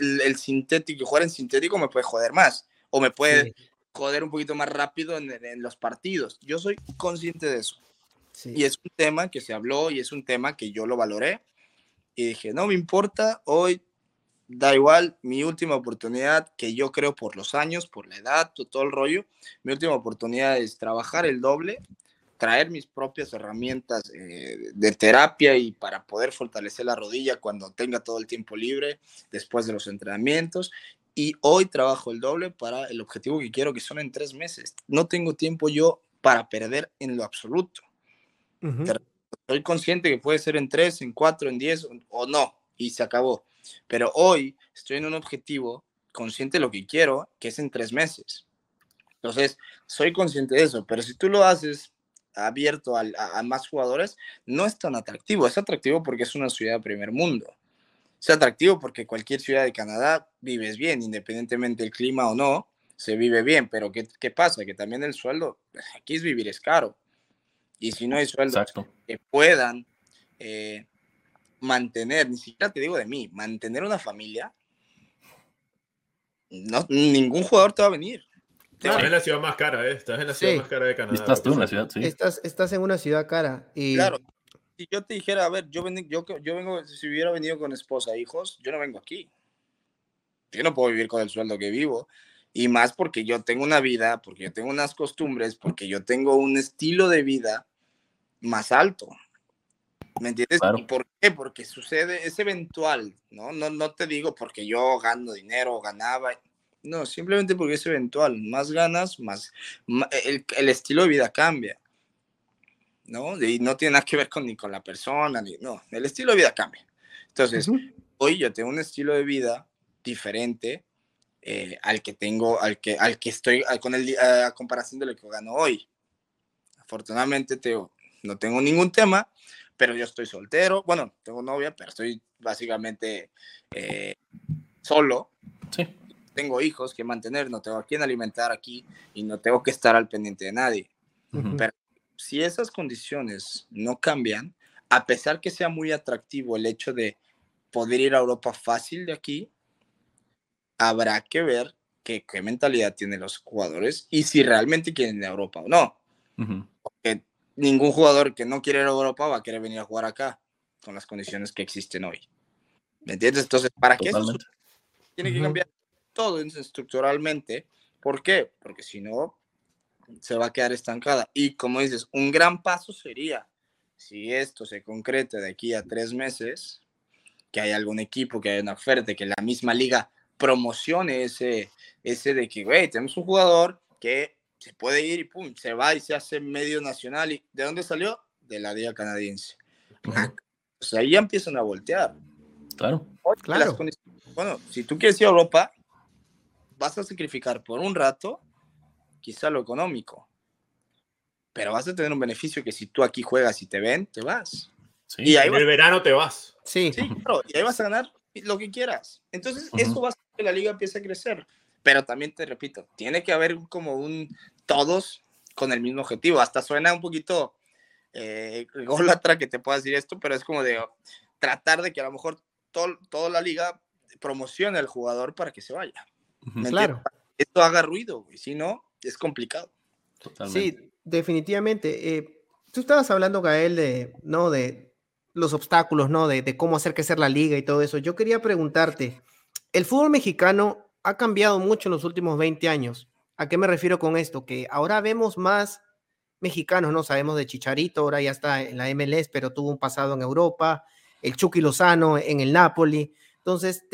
el, sintético, jugar en sintético me puede joder más o me puede joder un poquito más rápido en, los partidos. Yo soy consciente de eso. Y es un tema que se habló y es un tema que yo lo valoré y dije, no me importa, hoy da igual, mi última oportunidad, que yo creo por los años, por la edad, todo el rollo, mi última oportunidad es trabajar el doble traer mis propias herramientas eh, de terapia y para poder fortalecer la rodilla cuando tenga todo el tiempo libre después de los entrenamientos. Y hoy trabajo el doble para el objetivo que quiero, que son en tres meses. No tengo tiempo yo para perder en lo absoluto. Soy consciente que puede ser en tres, en cuatro, en diez o no, y se acabó. Pero hoy estoy en un objetivo consciente de lo que quiero, que es en tres meses. Entonces, soy consciente de eso, pero si tú lo haces abierto a, más jugadores, no es tan atractivo. Es atractivo porque es una ciudad de primer mundo. Es atractivo porque cualquier ciudad de Canadá vives bien, independientemente del clima o no, se vive bien. Pero ¿qué, qué pasa? Que también el sueldo, aquí es vivir es caro. Y si no hay sueldo que puedan eh, mantener, ni siquiera te digo de mí, mantener una familia, no, ningún jugador te va a venir. Estás en la ciudad más cara, ¿eh? Estás en la ciudad más cara de Canadá. Estás tú en la ciudad, sí. Estás, estás en una ciudad cara. Y... Claro. Si yo te dijera, a ver, yo, yo, yo vengo, si hubiera venido con esposa e hijos, yo no vengo aquí. Yo no puedo vivir con el sueldo que vivo. Y más porque yo tengo una vida, porque yo tengo unas costumbres, porque yo tengo un estilo de vida más alto. ¿Me entiendes? ¿Y por qué? Porque sucede, es eventual, ¿no? No, no te digo porque yo gano dinero, ganaba, no, simplemente porque es eventual. Más ganas, más, el, estilo de vida cambia. ¿No? Y no tiene nada que ver con ni con la persona, ni no, el estilo de vida cambia. Entonces, hoy yo tengo un estilo de vida diferente eh, al que tengo, al que, al que estoy, con el, a comparación de lo que gano hoy. Afortunadamente, tengo, no tengo ningún tema, pero yo estoy soltero. Bueno, tengo novia, pero estoy básicamente eh, solo. Sí tengo hijos que mantener, no tengo a quién alimentar aquí y no tengo que estar al pendiente de nadie. Pero si esas condiciones no cambian, a pesar que sea muy atractivo el hecho de poder ir a Europa fácil de aquí, habrá que ver qué, qué mentalidad tienen los jugadores y si realmente quieren ir a Europa o no. Porque ningún jugador que no quiere ir a Europa va a querer venir a jugar acá con las condiciones que existen hoy. ¿Me entiendes? Entonces, ¿para qué eso tiene que cambiar? Todo estructuralmente. ¿Por qué? Porque si no, se va a quedar estancada. Y como dices, un gran paso sería, si esto se concreta de aquí a tres meses, que haya algún equipo, que haya una oferta, que la misma liga promocione ese, ese de que, güey, tenemos un jugador que se puede ir y pum, se va y se hace medio nacional. ¿Y de dónde salió? De la liga canadiense. O sea, ahí ya empiezan a voltear. Claro. claro. Bueno, si tú quieres ir a Europa, vas a sacrificar por un rato quizá lo económico, pero vas a tener un beneficio que si tú aquí juegas y te ven, te vas. y ahí en el verano te vas. Sí. sí claro, y ahí vas a ganar lo que quieras. Entonces, eso va a hacer que la liga empiece a crecer. Pero también te repito, tiene que haber como un todos con el mismo objetivo. Hasta suena un poquito eh, golatra que te pueda decir esto, pero es como de tratar de que a lo mejor toda la liga promocione al jugador para que se vaya. Claro. Esto haga ruido, y si no, es complicado. Sí, definitivamente. Eh, tú estabas hablando, Gael, de, ¿no? de los obstáculos, ¿no? De, de cómo hacer crecer la liga y todo eso. Yo quería preguntarte, el fútbol mexicano ha cambiado mucho en los últimos 20 años. ¿A qué me refiero con esto? Que ahora vemos más mexicanos, ¿no? Sabemos de Chicharito, ahora ya está en la MLS, pero tuvo un pasado en Europa, el Chucky Lozano en el Napoli. Entonces,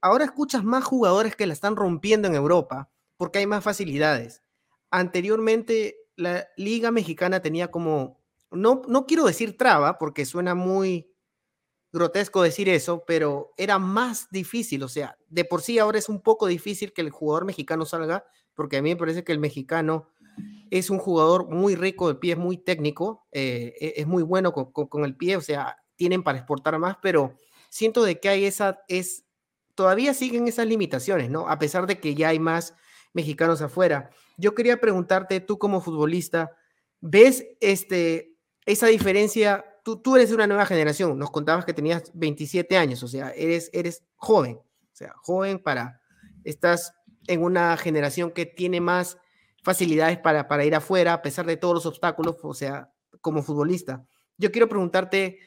ahora escuchas más jugadores que la están rompiendo en Europa porque hay más facilidades. Anteriormente, la Liga Mexicana tenía como, no, no quiero decir traba, porque suena muy grotesco decir eso, pero era más difícil. O sea, de por sí ahora es un poco difícil que el jugador mexicano salga, porque a mí me parece que el mexicano es un jugador muy rico de pie, es muy técnico, eh, e, es muy bueno con, el pie, o sea, tienen para exportar más, pero siento de que hay esa, es, todavía siguen esas limitaciones, ¿no? A pesar de que ya hay más mexicanos afuera. Yo quería preguntarte, tú como futbolista, ¿ves este, esa diferencia? Tú, tú eres de una nueva generación, nos contabas que tenías 27 años, o sea, eres, eres joven, o sea, joven para, estás en una generación que tiene más facilidades para, para ir afuera, a pesar de todos los obstáculos, o sea, como futbolista. Yo quiero preguntarte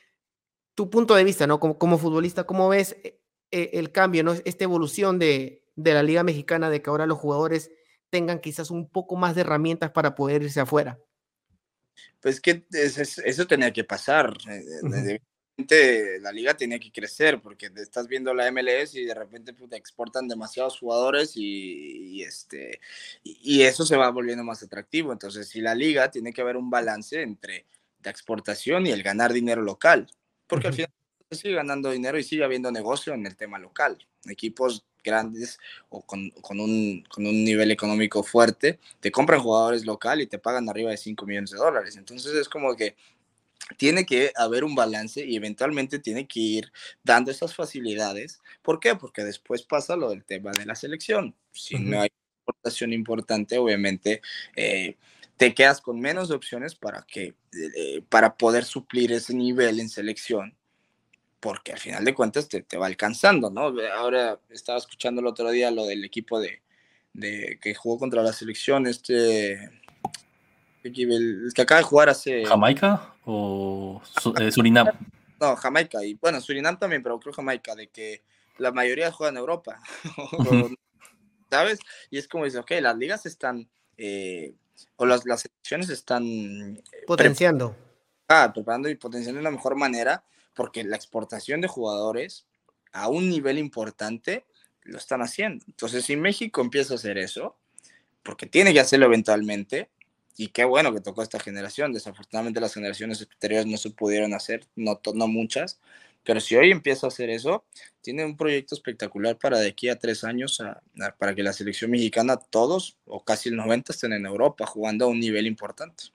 tu punto de vista, ¿no? Como, como futbolista, ¿cómo ves eh, eh, el cambio, ¿no? Esta evolución de, de la Liga Mexicana, de que ahora los jugadores tengan quizás un poco más de herramientas para poder irse afuera. Pues que eso tenía que pasar. Eh, la liga tenía que crecer porque estás viendo la MLS y de repente te exportan demasiados jugadores y, este, y, eso se va volviendo más atractivo. Entonces, si la liga tiene que haber un balance entre la exportación y el ganar dinero local, porque al final se sigue ganando dinero y sigue habiendo negocio en el tema local. Equipos grandes o con, con, un, con un nivel económico fuerte te compran jugadores local y te pagan arriba de 5 millones de dólares. Entonces es como que tiene que haber un balance y eventualmente tiene que ir dando esas facilidades. ¿Por qué? Porque después pasa lo del tema de la selección. Si no hay importación importante, obviamente eh, te quedas con menos opciones para, que, eh, para poder suplir ese nivel en selección. Porque al final de cuentas te, te, va alcanzando, ¿no? Ahora estaba escuchando el otro día lo del equipo de, de que jugó contra la selección, este el que acaba de jugar hace. ¿Jamaica o eh, Surinam? No, Jamaica. Y bueno, Surinam también, pero creo Jamaica, de que la mayoría juega en Europa. ¿Sabes? Y es como dice, ok, las ligas están. Eh, o las, las selecciones están. Eh, potenciando. Ah, preparando y potenciando de la mejor manera, porque la exportación de jugadores a un nivel importante lo están haciendo. Entonces, si México empieza a hacer eso, porque tiene que hacerlo eventualmente, y qué bueno que tocó esta generación. Desafortunadamente las generaciones anteriores no se pudieron hacer, no, no muchas, pero si hoy empieza a hacer eso, tiene un proyecto espectacular para de aquí a tres años, para que la selección mexicana, todos o casi el 90 estén en Europa jugando a un nivel importante.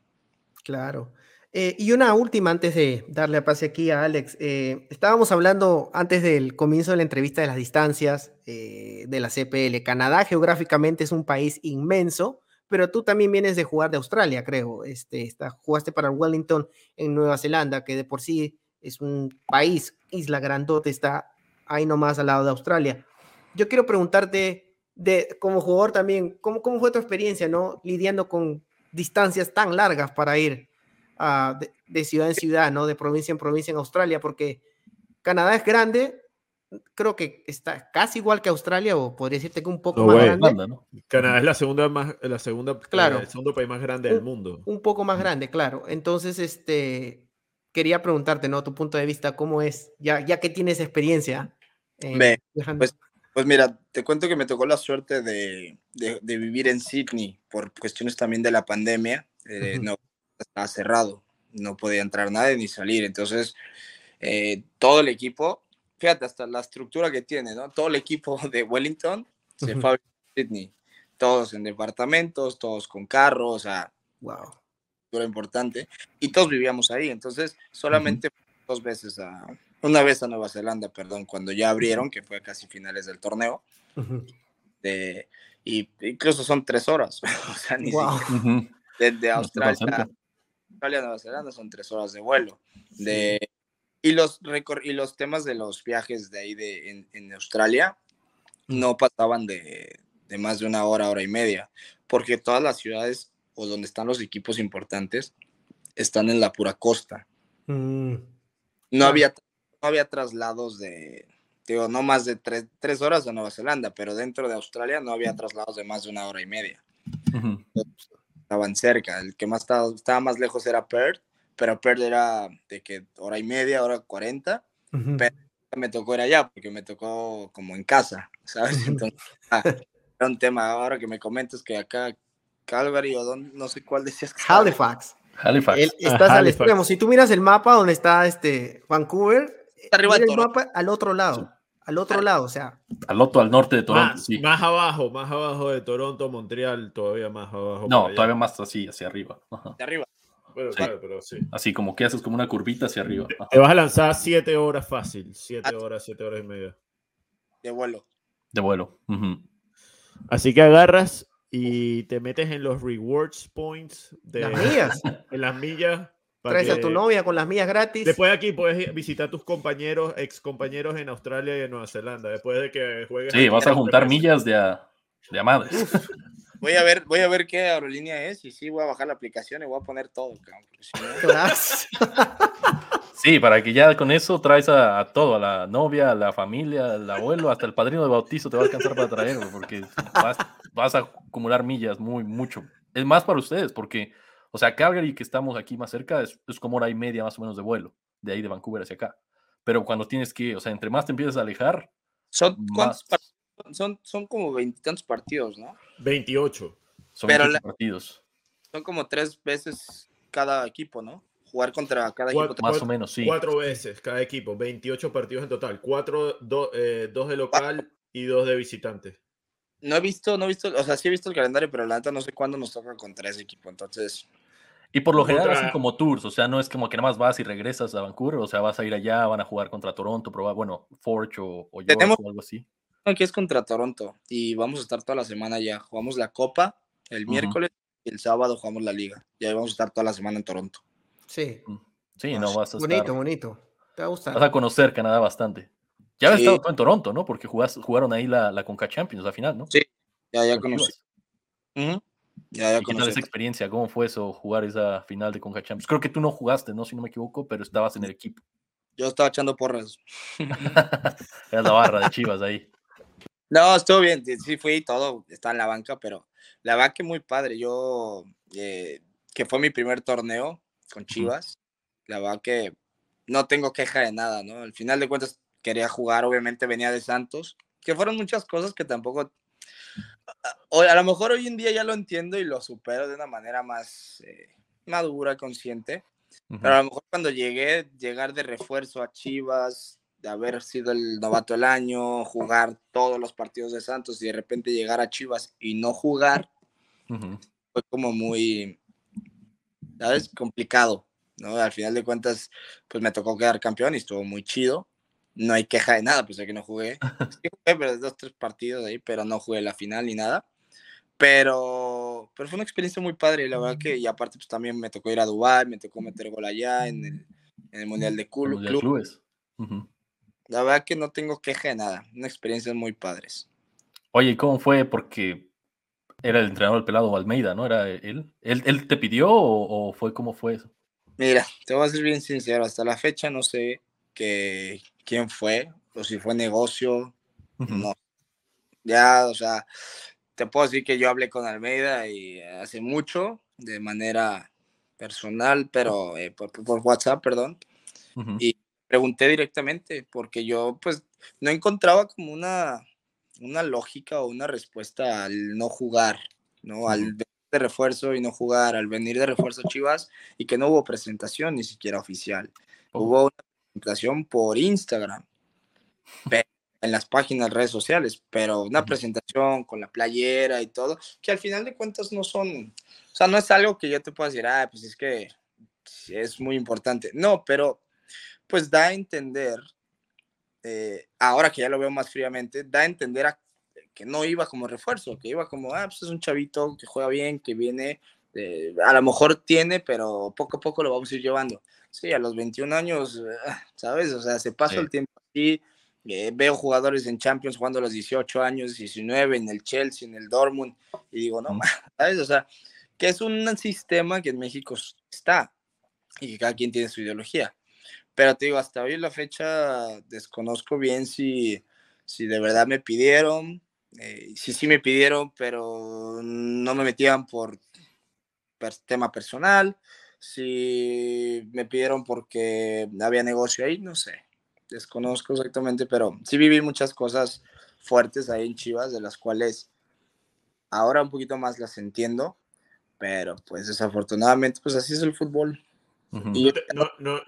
Claro. Eh, y una última antes de darle a pase aquí a Alex. Eh, estábamos hablando antes del comienzo de la entrevista de las distancias eh, de la CPL. Canadá geográficamente es un país inmenso, pero tú también vienes de jugar de Australia, creo. Este, está, jugaste para Wellington en Nueva Zelanda, que de por sí es un país, isla grandote, está ahí nomás al lado de Australia. Yo quiero preguntarte, de, como jugador también, ¿cómo, cómo fue tu experiencia, no? Lidiando con distancias tan largas para ir de, de, ciudad en ciudad, ¿no? De provincia en provincia en Australia, porque Canadá es grande, creo que está casi igual que Australia o podría decirte que un poco más grande. Canadá es la segunda más la segunda claro, el segundo país más grande del mundo. Un poco más grande, claro. Entonces, este quería preguntarte, ¿no? Tu punto de vista, ¿cómo es? Ya, ya que tienes experiencia. pues, pues, mira, te cuento que me tocó la suerte de, de, vivir en Sydney por cuestiones también de la pandemia. Eh, no estaba cerrado, no podía entrar nadie ni salir. Entonces, eh, todo el equipo fíjate, hasta la estructura que tiene, ¿no? Todo el equipo de Wellington se fue a Sydney. Todos en departamentos, todos con carros, o sea, wow. Importante. Y todos vivíamos ahí. Entonces, solamente dos veces a. Una vez a Nueva Zelanda, perdón, cuando ya abrieron, que fue casi finales del torneo. de, y incluso son tres horas. o sea, ni siquiera. Desde Australia, Australia a Nueva Zelanda son tres horas de vuelo. De, y, los y los temas de los viajes de ahí de, en, en Australia no pasaban de, de más de una hora, hora y media, porque todas las ciudades o donde están los equipos importantes están en la pura costa. Mm. No, había, no había traslados de, digo, no más de tres, tres, horas de Nueva Zelanda, pero dentro de Australia no había traslados de más de una hora y media. Estaban cerca, el que más estaba, estaba, más lejos era Perth, pero Perth era de que hora y media, hora cuarenta, pero me tocó ir allá porque me tocó como en casa, ¿sabes? Entonces, ah, era un tema ahora que me comentas que acá Calgary o no sé cuál decías que Halifax. Halifax. estás al extremo. Si tú miras el mapa donde está este Vancouver, está arriba el mapa al otro lado. Al otro lado, o sea. Al otro, al norte de Toronto, más, sí. Más abajo, más abajo de Toronto, Montreal, todavía más abajo. No, todavía más así, hacia arriba. Hacia arriba. Bueno, claro, pero sí. Así como que haces como una curvita hacia arriba. Te vas a lanzar siete horas fácil. Siete ah. horas, siete horas y media. De vuelo. De vuelo. Así que agarras y te metes en los rewards points de las millas. En las millas. Traes a tu novia con las millas gratis. Después de aquí puedes visitar a tus compañeros, ex compañeros en Australia y en Nueva Zelanda. Después de que juegues. Sí, vas a juntar millas de, a, de Voy a ver, voy a ver qué aerolínea es y sí voy a bajar la aplicación y voy a poner todo, Sí, para que ya con eso traes a, todo, a la novia, a la familia, al abuelo, hasta el padrino de bautizo te va a alcanzar para traer, porque vas, a acumular millas muy, mucho. Es más para ustedes, porque, o sea, Calgary, que estamos aquí más cerca, es, como hora y media más o menos de vuelo, de ahí de Vancouver hacia acá. Pero cuando tienes que, o sea, entre más te empiezas a alejar, son, son, son como veintitantos partidos, ¿no? 28. Son Pero partidos. Son como tres veces cada equipo, ¿no? Jugar contra cada equipo. Más o menos, sí. Cuatro veces cada equipo, 28 partidos en total. Cuatro, eh, dos de local y dos de visitante. No he visto, no he visto, o sea, sí he visto el calendario, pero la neta no sé cuándo nos toca contra ese equipo, entonces... Y por lo general hacen como tours, o sea, no es como que nada más vas y regresas a Vancouver, o sea, vas a ir allá, van a jugar contra Toronto, probar, bueno, Forge o, o, York, o algo así. Aquí es contra Toronto y vamos a estar toda la semana ya. Jugamos la Copa el miércoles y el sábado jugamos la Liga. Y ahí vamos a estar toda la semana en Toronto. Sí. Mm. Sí, no vas a estar... Bonito, bonito. Te va a gustar. Vas a conocer Canadá bastante. Ya habías estado en Toronto, ¿no? Porque jugaron ahí la, la Conca Champions, la final, ¿no? Sí, ya, ya conocí. ya, ya ¿Qué tal esa experiencia? ¿Cómo fue eso, jugar esa final de Conca Champions? Creo que tú no jugaste, ¿no? Si no me equivoco, pero estabas en el equipo. Yo estaba echando porras. Era la barra de Chivas ahí. No, estuvo bien, sí fui todo, estaba en la banca, pero la verdad que muy padre. Yo, eh, que fue mi primer torneo con Chivas, la verdad que no tengo queja de nada, ¿no? Al final de cuentas quería jugar, obviamente venía de Santos, que fueron muchas cosas que tampoco, a, lo mejor hoy en día ya lo entiendo y lo supero de una manera más eh, madura, consciente, pero a lo mejor cuando llegué, llegar de refuerzo a Chivas, de haber sido el novato del año, jugar todos los partidos de Santos y de repente llegar a Chivas y no jugar, fue como muy, ¿sabes? Complicado, ¿no? Al final de cuentas, pues me tocó quedar campeón y estuvo muy chido. No hay queja de nada, pues de que no jugué. Sí jugué, pero dos, tres partidos ahí, pero no jugué la final ni nada. Pero, pero fue una experiencia muy padre, la verdad que, y aparte, pues también me tocó ir a Dubái, me tocó meter gol allá en el, en el Mundial de Clubes. La verdad que no tengo queja de nada. Una experiencia muy padres. Oye, ¿cómo fue? Porque era el entrenador del pelado Almeida, ¿no? ¿Era él? ¿Él, te pidió o, fue cómo fue eso? Mira, te voy a ser bien sincero. Hasta la fecha no sé que, quién fue o si fue negocio. No. Ya, o sea, te puedo decir que yo hablé con Almeida y hace mucho, de manera personal, pero eh, por, WhatsApp, perdón. Y pregunté directamente porque yo pues no encontraba como una, una lógica o una respuesta al no jugar, ¿no? Al venir de refuerzo y no jugar, al venir de refuerzo Chivas y que no hubo presentación ni siquiera oficial. Oh. Hubo una presentación por Instagram, en las páginas, redes sociales, pero una presentación con la playera y todo, que al final de cuentas no son, o sea, no es algo que yo te pueda decir, ah, pues es que es muy importante. No, pero pues da a entender, eh, ahora que ya lo veo más fríamente, da a entender que no iba como refuerzo, que iba como, ah, pues es un chavito que juega bien, que viene eh, a lo mejor tiene, pero poco a poco lo vamos a ir llevando. Sí, a los 21 años, ¿sabes? O sea, se pasa el tiempo así. Eh, veo jugadores en Champions jugando a los 18 años, 19, en el Chelsea, en el Dortmund, y digo, no, ¿sabes? O sea, que es un sistema que en México está y que cada quien tiene su ideología. Pero te digo, hasta hoy la fecha desconozco bien si, si de verdad me pidieron, eh, sí, sí me pidieron, pero no me metían por, tema personal, si me pidieron porque había negocio ahí, no sé, desconozco exactamente, pero sí viví muchas cosas fuertes ahí en Chivas, de las cuales ahora un poquito más las entiendo, pero pues desafortunadamente, pues así es el fútbol. y no, no,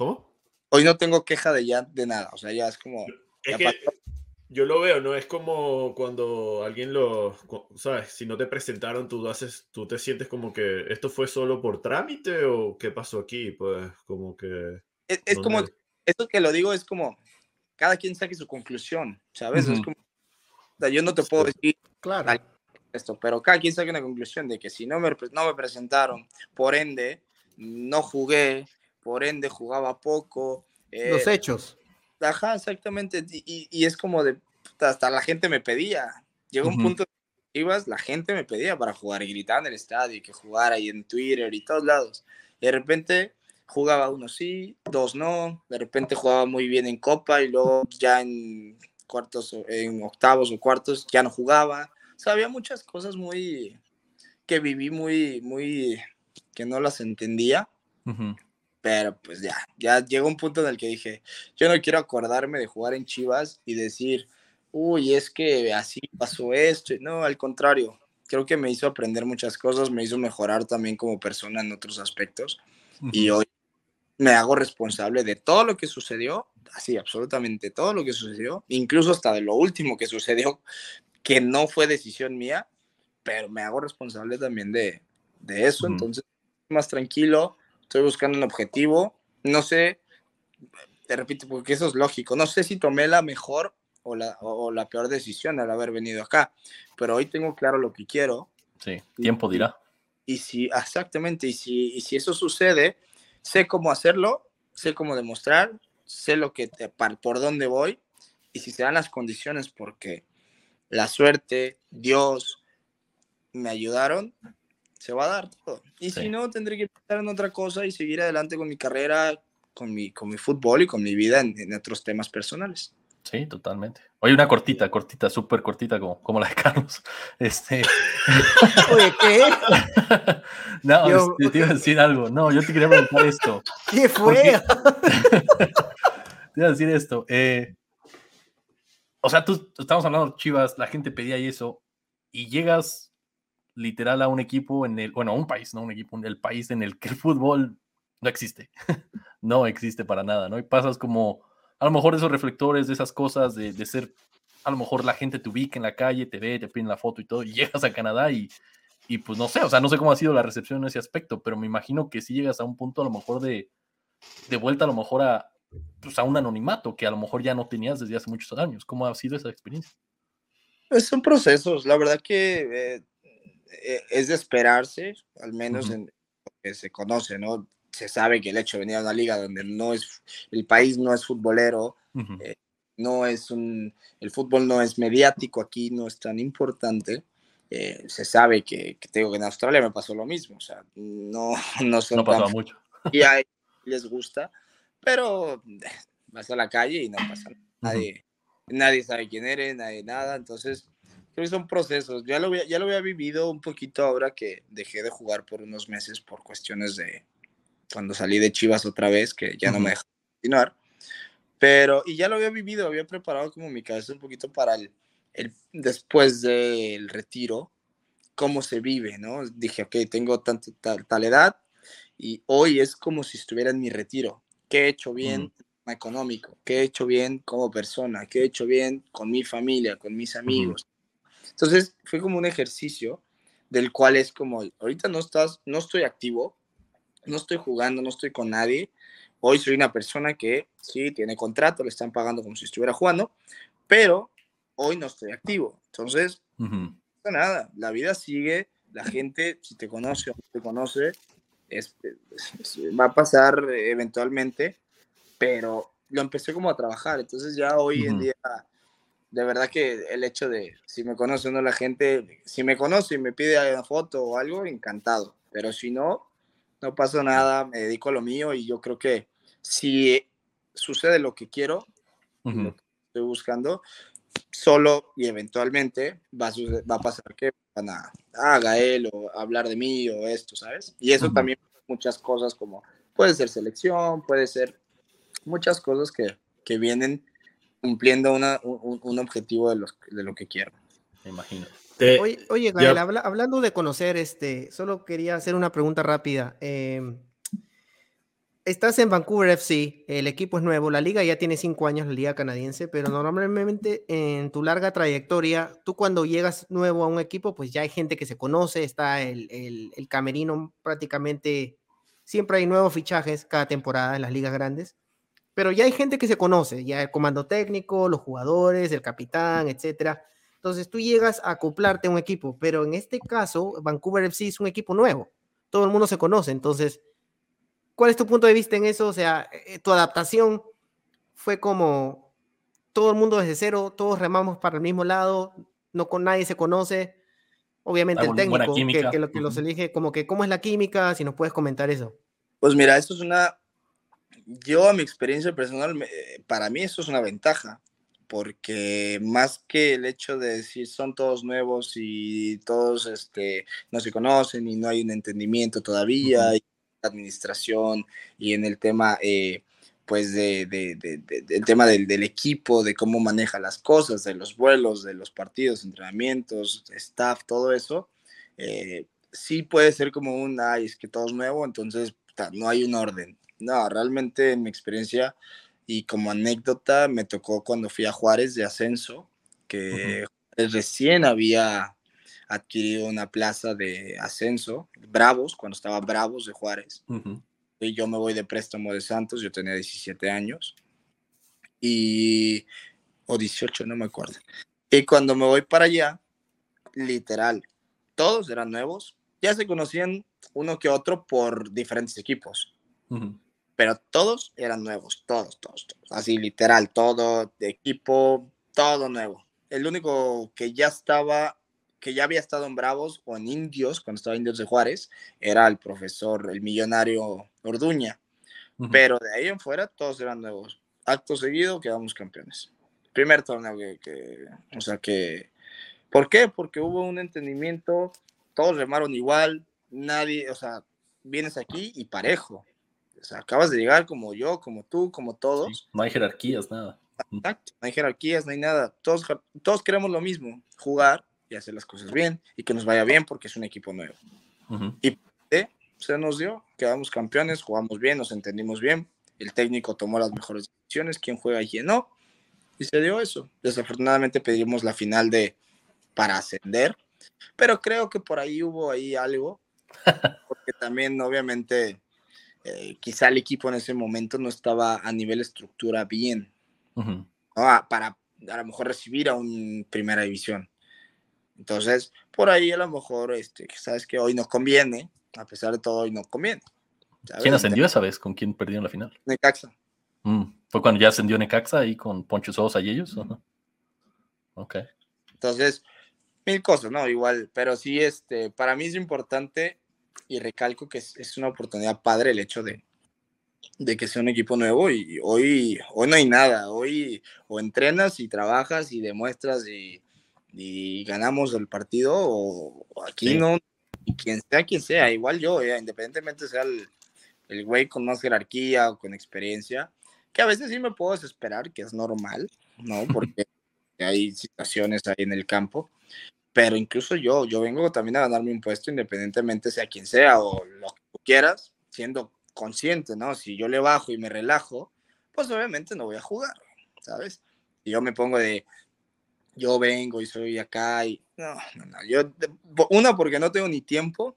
¿Cómo? Hoy no tengo queja de ya de nada, o sea, ya es como yo lo veo, ¿no? Es como cuando alguien lo, ¿sabes? Si no te presentaron, tú, haces, tú te sientes como que esto fue solo por trámite o qué pasó aquí, pues como que... Es, como, esto que lo digo es como, cada quien saque su conclusión, ¿sabes? Es como, o sea, yo no te puedo decir claro. esto, pero cada quien saque una conclusión de que si no me, no me presentaron, por ende, no jugué, por ende jugaba poco. Los eh, hechos. Ajá, exactamente. Y, y, es como de, hasta la gente me pedía. Llegó un punto que ibas, la gente me pedía para jugar y gritaba en el estadio y que jugara y en Twitter y todos lados. Y de repente jugaba uno sí, dos no. De repente jugaba muy bien en Copa y luego ya en cuartos, en octavos o cuartos ya no jugaba. O sea, había muchas cosas muy que viví muy, muy, que no las entendía. Pero pues ya, ya llegó un punto en el que dije, yo no quiero acordarme de jugar en Chivas y decir, uy, es que así pasó esto. No, al contrario, creo que me hizo aprender muchas cosas, me hizo mejorar también como persona en otros aspectos. Y hoy me hago responsable de todo lo que sucedió, así, absolutamente todo lo que sucedió, incluso hasta de lo último que sucedió, que no fue decisión mía, pero me hago responsable también de, de eso. Entonces, más tranquilo, estoy buscando un objetivo. No sé, te repito, porque eso es lógico. No sé si tomé la mejor o la, o la peor decisión al haber venido acá, pero hoy tengo claro lo que quiero. Sí, tiempo dirá. Y, si, exactamente, y si, y si eso sucede, sé cómo hacerlo, sé cómo demostrar, sé lo que te, por dónde voy, y si se dan las condiciones porque la suerte, Dios me ayudaron, se va a dar todo. Y si no, tendré que estar en otra cosa y seguir adelante con mi carrera, con mi, con mi fútbol y con mi vida en, otros temas personales. Sí, totalmente. Oye, una cortita, cortita, súper cortita, como, como la de Carlos. Este... Oye, ¿qué? no, este, te iba a decir algo. No, yo te quería preguntar esto. ¿Qué fue? te iba a decir esto. Eh, o sea, tú estamos hablando de Chivas, la gente pedía y eso, y llegas literal a un equipo en el, bueno, a un país, no un equipo, el país en el que el fútbol no existe, no existe para nada, ¿no? Y pasas como, a lo mejor esos reflectores, de esas cosas, de, de ser, a lo mejor la gente te ubica en la calle, te ve, te piden la foto y todo, y llegas a Canadá y, y pues no sé, o sea, no sé cómo ha sido la recepción en ese aspecto, pero me imagino que si llegas a un punto a lo mejor de, de vuelta a lo mejor a, pues a un anonimato que a lo mejor ya no tenías desde hace muchos años. ¿Cómo ha sido esa experiencia? Pues son procesos, la verdad que eh, es de esperarse, al menos en lo que se conoce, ¿no? Se sabe que el hecho de venir a una liga donde no es, el país no es futbolero, eh, no es un, el fútbol no es mediático aquí, no es tan importante. Eh, se sabe que, que, tengo que en Australia me pasó lo mismo, o sea, no, no son no mucho. Y a les gusta, pero vas a la calle y no pasa nada. Nadie, nadie sabe quién eres, nadie nada, entonces creo que son procesos. Ya lo, había, ya lo había vivido un poquito ahora que dejé de jugar por unos meses por cuestiones de cuando salí de Chivas otra vez, que ya no me dejó continuar. Pero, y ya lo había vivido, había preparado como mi cabeza un poquito para el, el después del retiro, cómo se vive, ¿no? Dije, ok, tengo tanto, tal, tal, edad y hoy es como si estuviera en mi retiro. ¿Qué he hecho bien? económico, qué he hecho bien como persona, qué he hecho bien con mi familia, con mis amigos, entonces fue como un ejercicio del cual es como, ahorita no estás, no estoy activo, no estoy jugando, no estoy con nadie. Hoy soy una persona que sí tiene contrato, le están pagando como si estuviera jugando, pero hoy no estoy activo. Entonces, nada, la vida sigue, la gente, si te conoce o no te conoce, es, va a pasar eventualmente, pero lo empecé como a trabajar, entonces ya hoy en día, de verdad que el hecho de si me conoce o no la gente, si me conoce y me pide una foto o algo, encantado, pero si no, no pasa nada, me dedico a lo mío y yo creo que si sucede lo que quiero, lo que estoy buscando, solo y eventualmente va a, va a pasar que van a, haga él o hablar de mí o esto, ¿sabes? Y eso también muchas cosas como puede ser selección, puede ser muchas cosas que, que vienen cumpliendo una, un, un, objetivo de, los, de lo que quiero. Me imagino. oye, oye Gael, hablando de conocer, este, solo quería hacer una pregunta rápida. Eh, estás en Vancouver FC, el equipo es nuevo, la liga ya tiene cinco años, la liga canadiense, pero normalmente en tu larga trayectoria, tú cuando llegas nuevo a un equipo, pues ya hay gente que se conoce, está el, el, camerino prácticamente, siempre hay nuevos fichajes cada temporada en las ligas grandes, pero ya hay gente que se conoce, ya el comando técnico, los jugadores, el capitán, etcétera. Entonces tú llegas a acoplarte a un equipo, pero en este caso, Vancouver FC es un equipo nuevo, todo el mundo se conoce, entonces ¿Cuál es tu punto de vista en eso? O sea, eh, tu adaptación fue como todo el mundo desde cero, todos remamos para el mismo lado, no con nadie se conoce. Obviamente el técnico que, lo, que los elige, como que cómo es la química, si nos puedes comentar eso. Pues mira, esto es una, yo a mi experiencia personal, para mí esto es una ventaja, porque más que el hecho de decir son todos nuevos y todos este, no se conocen y no hay un entendimiento todavía, administración y en el tema, eh, pues, de, del tema del, equipo, de cómo maneja las cosas, de los vuelos, de los partidos, entrenamientos, staff, todo eso, eh, sí puede ser como un, ay, es que todo es nuevo, entonces no hay un orden. No, realmente en mi experiencia y como anécdota me tocó cuando fui a Juárez de ascenso, que recién había adquirido una plaza de ascenso, Bravos, cuando estaba Bravos de Juárez. Y yo me voy de préstamo de Santos, yo tenía 17 años. Y, o 18, no me acuerdo. Y cuando me voy para allá, literal, todos eran nuevos, ya se conocían uno que otro por diferentes equipos. Pero todos eran nuevos, todos, todos, todos. Así literal, todo de equipo, todo nuevo. El único que ya estaba que ya había estado en Bravos o en Indios, cuando estaba en Indios de Juárez, era el profesor, el millonario Orduña. Pero de ahí en fuera todos eran nuevos. Acto seguido quedamos campeones. Primer torneo que, o sea que, ¿por qué? Porque hubo un entendimiento, todos remaron igual, nadie, o sea, vienes aquí y parejo. O sea, acabas de llegar como yo, como tú, como todos. no hay jerarquías, nada. Exacto, no hay jerarquías, no hay nada. Todos, todos queremos lo mismo, jugar y hacer las cosas bien y que nos vaya bien porque es un equipo nuevo. Y se nos dio, quedamos campeones, jugamos bien, nos entendimos bien, el técnico tomó las mejores decisiones, quién juega y quién no, y se dio eso. Desafortunadamente pedimos la final de para ascender, pero creo que por ahí hubo ahí algo, porque también obviamente eh, quizá el equipo en ese momento no estaba a nivel estructura bien, ah, para a lo mejor recibir a un primera división. Entonces, por ahí a lo mejor, este, sabes que hoy nos conviene, a pesar de todo, hoy nos conviene. ¿Quién ascendió esa vez? ¿Con quién perdieron la final? Necaxa. Mm, ¿Fue cuando ya ascendió Necaxa ahí con Poncho Sosa y ellos? Ok. Entonces, mil cosas, ¿no? Igual, pero sí, este, para mí es importante y recalco que es, una oportunidad padre el hecho de, de que sea un equipo nuevo y hoy, hoy no hay nada, hoy o entrenas y trabajas y demuestras y y ganamos el partido, o aquí no, y quien sea quien sea, igual yo, independientemente sea el, el güey con más jerarquía o con experiencia, que a veces sí me puedo desesperar, que es normal, ¿no? Porque hay situaciones ahí en el campo, pero incluso yo, yo vengo también a ganarme un puesto independientemente sea quien sea o lo que tú quieras, siendo consciente, ¿no? Si yo le bajo y me relajo, pues obviamente no voy a jugar, ¿sabes? Si yo me pongo de, yo vengo y soy acá y no, no, no, yo, una porque no tengo ni tiempo,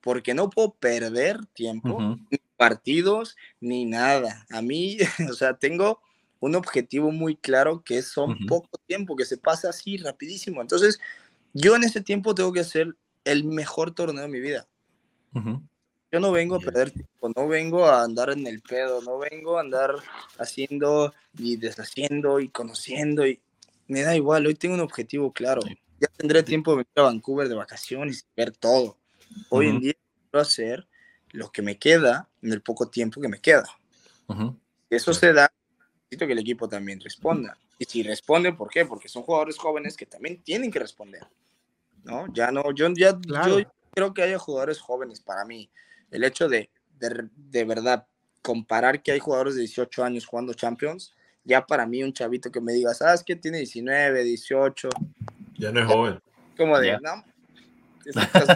porque no puedo perder tiempo, ni partidos, ni nada. A mí, o sea, tengo un objetivo muy claro que son poco tiempo, que se pasa así rapidísimo. Entonces, yo en ese tiempo tengo que hacer el mejor torneo de mi vida. Ujú. Yo no vengo a perder tiempo, no vengo a andar en el pedo, no vengo a andar haciendo y deshaciendo y conociendo y me da igual, hoy tengo un objetivo claro. Sí. Ya tendré tiempo de venir a Vancouver de vacaciones y ver todo. Hoy en Ujú. día quiero hacer lo que me queda en el poco tiempo que me queda. Ujú. Eso se da, necesito que el equipo también responda. Y si responde, ¿por qué? Porque son jugadores jóvenes que también tienen que responder. ¿No? Ya no, yo ya Claro. yo creo que haya jugadores jóvenes para mí. El hecho de, de, de verdad comparar que hay jugadores de 18 años jugando Champions, ya para mí un chavito que me diga, ¿sabes qué? Tiene 19, 18, Ya no es joven. como de, no.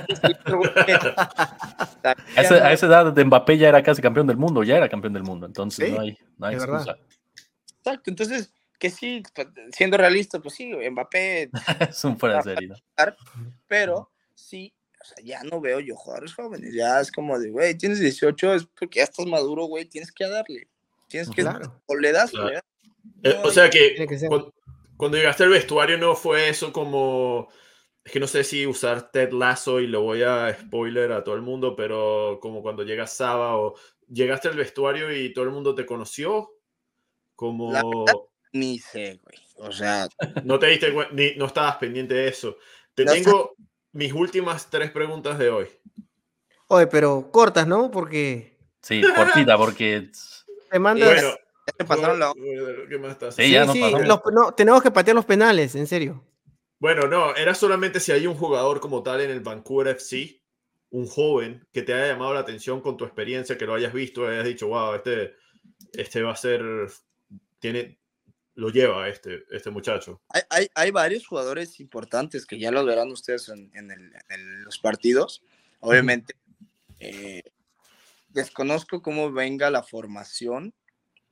A esa, a esa edad de Mbappé ya era casi campeón del mundo, ya era campeón del mundo, entonces Sí, no hay, no hay excusa. Exacto, entonces, que sí, pues, siendo realista, pues sí, Mbappé es un fuera de serie. ¿no? pero sí, o sea, ya no veo yo jugadores jóvenes, ya es como de, güey, tienes 18, es porque ya estás maduro, güey, tienes que darle, tienes que, Claro. o le das, o Claro. le das. Eh, o sea que, que cuando, cuando llegaste al vestuario no fue eso como... Es que no sé si usar Ted Lasso y lo voy a spoiler a todo el mundo, pero como cuando llegas Saba o llegaste al vestuario y todo el mundo te conoció, como La verdad- Ni sé, güey, o sea, no te diste ni no estabas pendiente de eso. Te No tengo mis últimas tres preguntas de hoy. Oye, pero cortas, ¿no? Porque Sí, cortita, porque te mandas. Bueno, te pasaron la ¿qué más estás? Sí, ya sí, pasamos. los- no, tenemos que patear los penales, en serio. Bueno, no, era solamente si hay un jugador como tal en el Vancouver FC, un joven que te haya llamado la atención con tu experiencia, que lo hayas visto, hayas dicho, wow, este, este va a ser, tiene, lo lleva este, este muchacho. Hay, hay, hay varios jugadores importantes que ya los verán ustedes en, en el- en los partidos. Obviamente, eh, desconozco cómo venga la formación,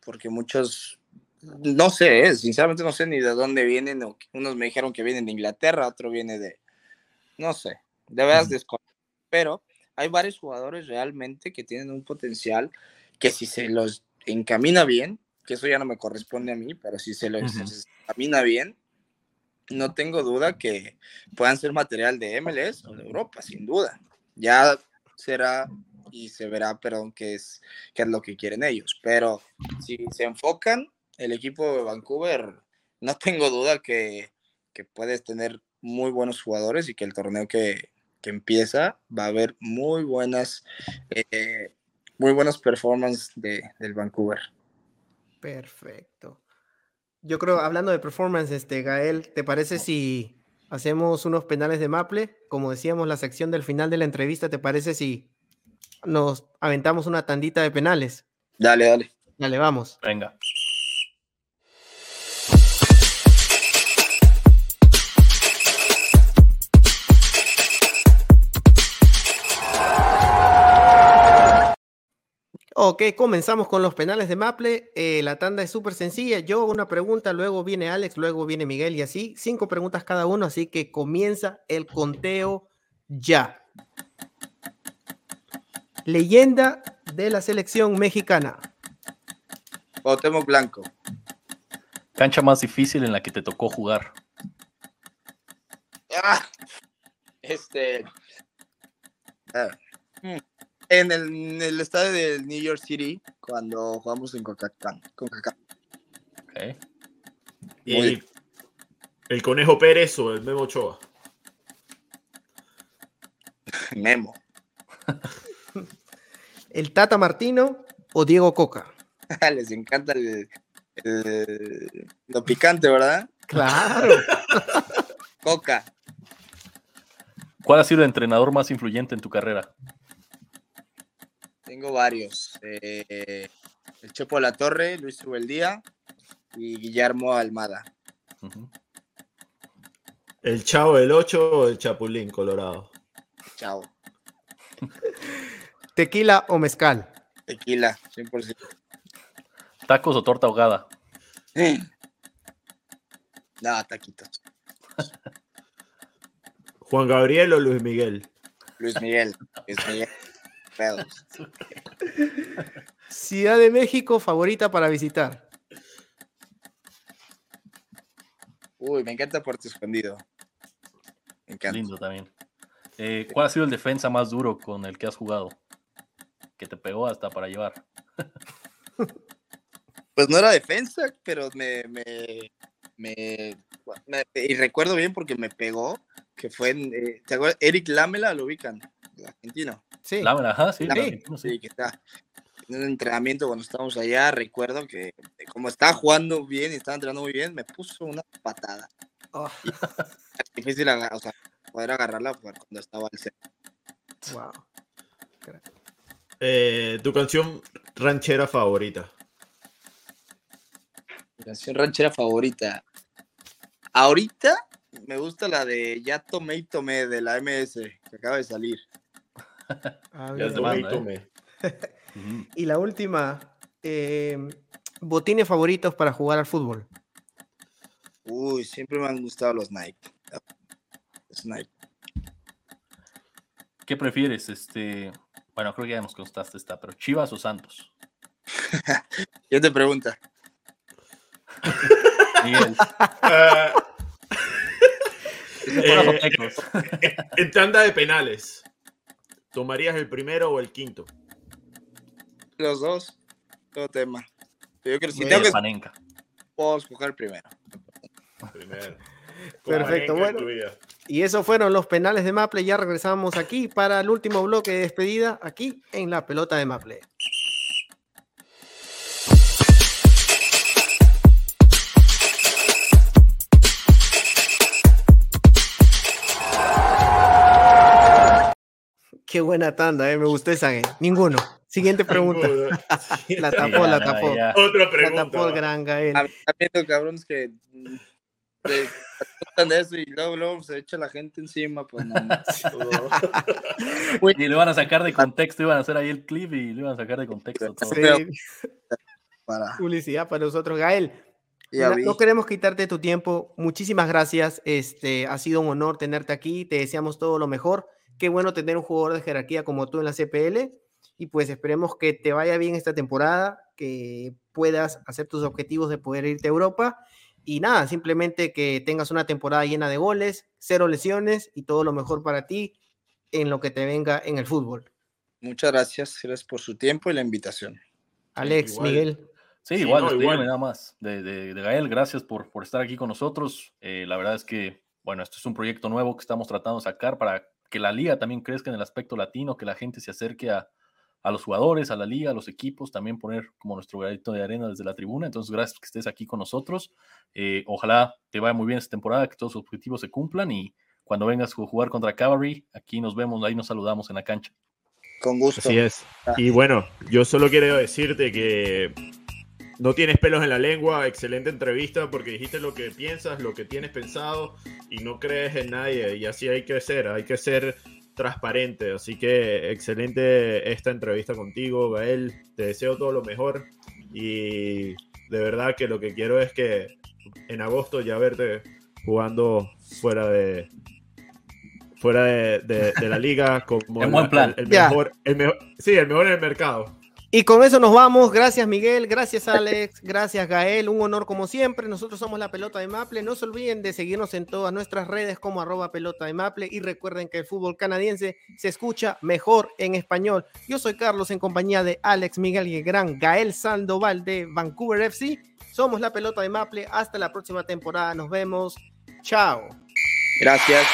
porque muchos, no sé, eh, sinceramente no sé ni de dónde vienen. o unos me dijeron que vienen de Inglaterra, otro viene de, no sé, de veras Ujú. desconozco. Pero hay varios jugadores realmente que tienen un potencial que si se los encamina bien, que eso ya no me corresponde a mí, pero si se los Ujú. se encamina bien, no tengo duda que puedan ser material de MLS o de Europa, sin duda. Ya será y se verá, perdón, qué es, qué es lo que quieren ellos. Pero si se enfocan, el equipo de Vancouver, no tengo duda que, que puedes tener muy buenos jugadores y que el torneo que, que empieza va a haber muy buenas, eh, muy buenas performances de, del Vancouver. Perfecto. Yo creo, hablando de performance, este, Gael, ¿te parece si hacemos unos penales de Maple? Como decíamos, la sección del final de la entrevista, ¿te parece si nos aventamos una tandita de penales? Dale, dale. Dale, vamos. venga. Ok, comenzamos con los penales de Maple. Eh, la tanda es súper sencilla. Yo hago una pregunta, luego viene Alex, luego viene Miguel y así. Cinco preguntas cada uno, así que comienza el conteo ya. Leyenda de la selección mexicana. Cuauhtémoc Blanco. Cancha más difícil en la que te tocó jugar. Ah, este. ah, mm, en, el, en el estadio del New York City, cuando jugamos en CONCACAF. CONCACAF. Ok. Y el Conejo Pérez o el Memo Ochoa. Memo. ¿El Tata Martino o Diego Coca? Les encanta el- el- lo picante, ¿verdad? Claro. Coca. ¿Cuál ha sido el entrenador más influyente en tu carrera? Tengo varios. eh, el Chepo de la Torre, Luis Ubeldía y Guillermo Almada. El Chavo del 8 o el Chapulín Colorado. Chao. ¿Tequila o mezcal? Tequila, 100%. ¿Tacos o torta ahogada? No, taquitos. Juan Gabriel o Luis Miguel. Luis Miguel. Luis Miguel. Pedos. Ciudad de México favorita para visitar. Uy, me encanta Puerto Escondido. Me encanta. Lindo también. Eh, ¿Cuál ha sido el defensa más duro con el que has jugado? Que te pegó hasta para llevar. Pues no era defensa, pero me, me, me, me- y recuerdo bien porque me pegó, que fue en, eh, ¿te acuerdas? Eric Lamela, lo ubican, el argentino. Sí. Lámina, ajá, sí. Sí, el que está en un entrenamiento cuando estábamos allá, recuerdo que eh, como estaba jugando bien y estaba entrenando muy bien, me puso una patada. Oh, Difícil agar- o sea, poder agarrarla cuando estaba al centro. wow. Eh, tu canción ranchera favorita. Mi canción ranchera favorita. Ahorita me gusta la de Ya tomé y tomé de la MS, que acaba de salir. A Ya de banda, ¿eh? Y la última, eh, botines favoritos para jugar al fútbol. Uy, siempre me han gustado los Nike. Los Nike. ¿Qué prefieres? Este, bueno, creo que ya nos contaste esta, pero Chivas o Santos. ¿Quién te pregunta? Miguel. Ah, Eh, tecos. en tanda de penales, ¿tomarías el primero o el quinto? Los dos. Todo tema. Yo creo que si tengo que Panenka. puedo escoger el primero. Primero. Perfecto, bueno. Incluida. Y esos fueron los penales de Maple. Ya regresamos aquí para el último bloque de despedida, aquí en la pelota de Maple. Qué buena tanda, eh, me gustó esa. eh. Pregunta. Siguiente pregunta. La tapó, ya, la tapó. ya. Otra La pregunta. tapó el gran Gael. A también, cabrones que mm, de eso y luego, luego se echa la gente encima, pues no. Y le van a sacar de contexto, iban a hacer ahí el clip y le iban a sacar de contexto todo. Sí, Para, publicidad para nosotros. Gael, vi. No queremos quitarte tu tiempo. Muchísimas gracias. Este ha sido un honor tenerte aquí. Te deseamos todo lo mejor. Qué bueno tener un jugador de jerarquía como tú en la CPL. Y pues esperemos que te vaya bien esta temporada, que puedas hacer tus objetivos de poder irte a Europa. Y nada, simplemente que tengas una temporada llena de goles, cero lesiones y todo lo mejor para ti en lo que te venga en el fútbol. Muchas gracias, gracias por su tiempo y la invitación. Alex, igual. Miguel. Sí, Sí, igual, no, despedirme igual. nada más de, de- de Gael. Gracias por, por estar aquí con nosotros. Eh, la verdad es que, bueno, esto es un proyecto nuevo que estamos tratando de sacar para que la liga también crezca en el aspecto latino, que la gente se acerque a, a los jugadores, a la liga, a los equipos, también poner como nuestro granito de arena desde la tribuna. Entonces, gracias que estés aquí con nosotros. Eh, ojalá te vaya muy bien esta temporada, que todos los objetivos se cumplan y cuando vengas a jugar contra Cavalry, aquí nos vemos, ahí nos saludamos en la cancha. Con gusto. Así es. Y bueno, yo solo quiero decirte que no tienes pelos en la lengua, excelente entrevista porque dijiste lo que piensas, lo que tienes pensado y no crees en nadie y así hay que ser, hay que ser transparente. Así que excelente esta entrevista contigo, Gael. Te deseo todo lo mejor y de verdad que lo que quiero es que en agosto ya verte jugando fuera de fuera de, de- de la liga como En el- buen plan. el, mejor, el mejor- sí, el mejor en el mercado. Y con eso nos vamos. Gracias Miguel, gracias Alex, gracias Gael. Un honor como siempre. Nosotros somos la pelota de Maple. No se olviden de seguirnos en todas nuestras redes como arroba pelota de Maple. Y recuerden que el fútbol canadiense se escucha mejor en español. Yo soy Carlos en compañía de Alex Miguel y el gran Gael Sandoval de Vancouver FC. Somos la pelota de Maple. Hasta la próxima temporada. Nos vemos. Chao. Gracias.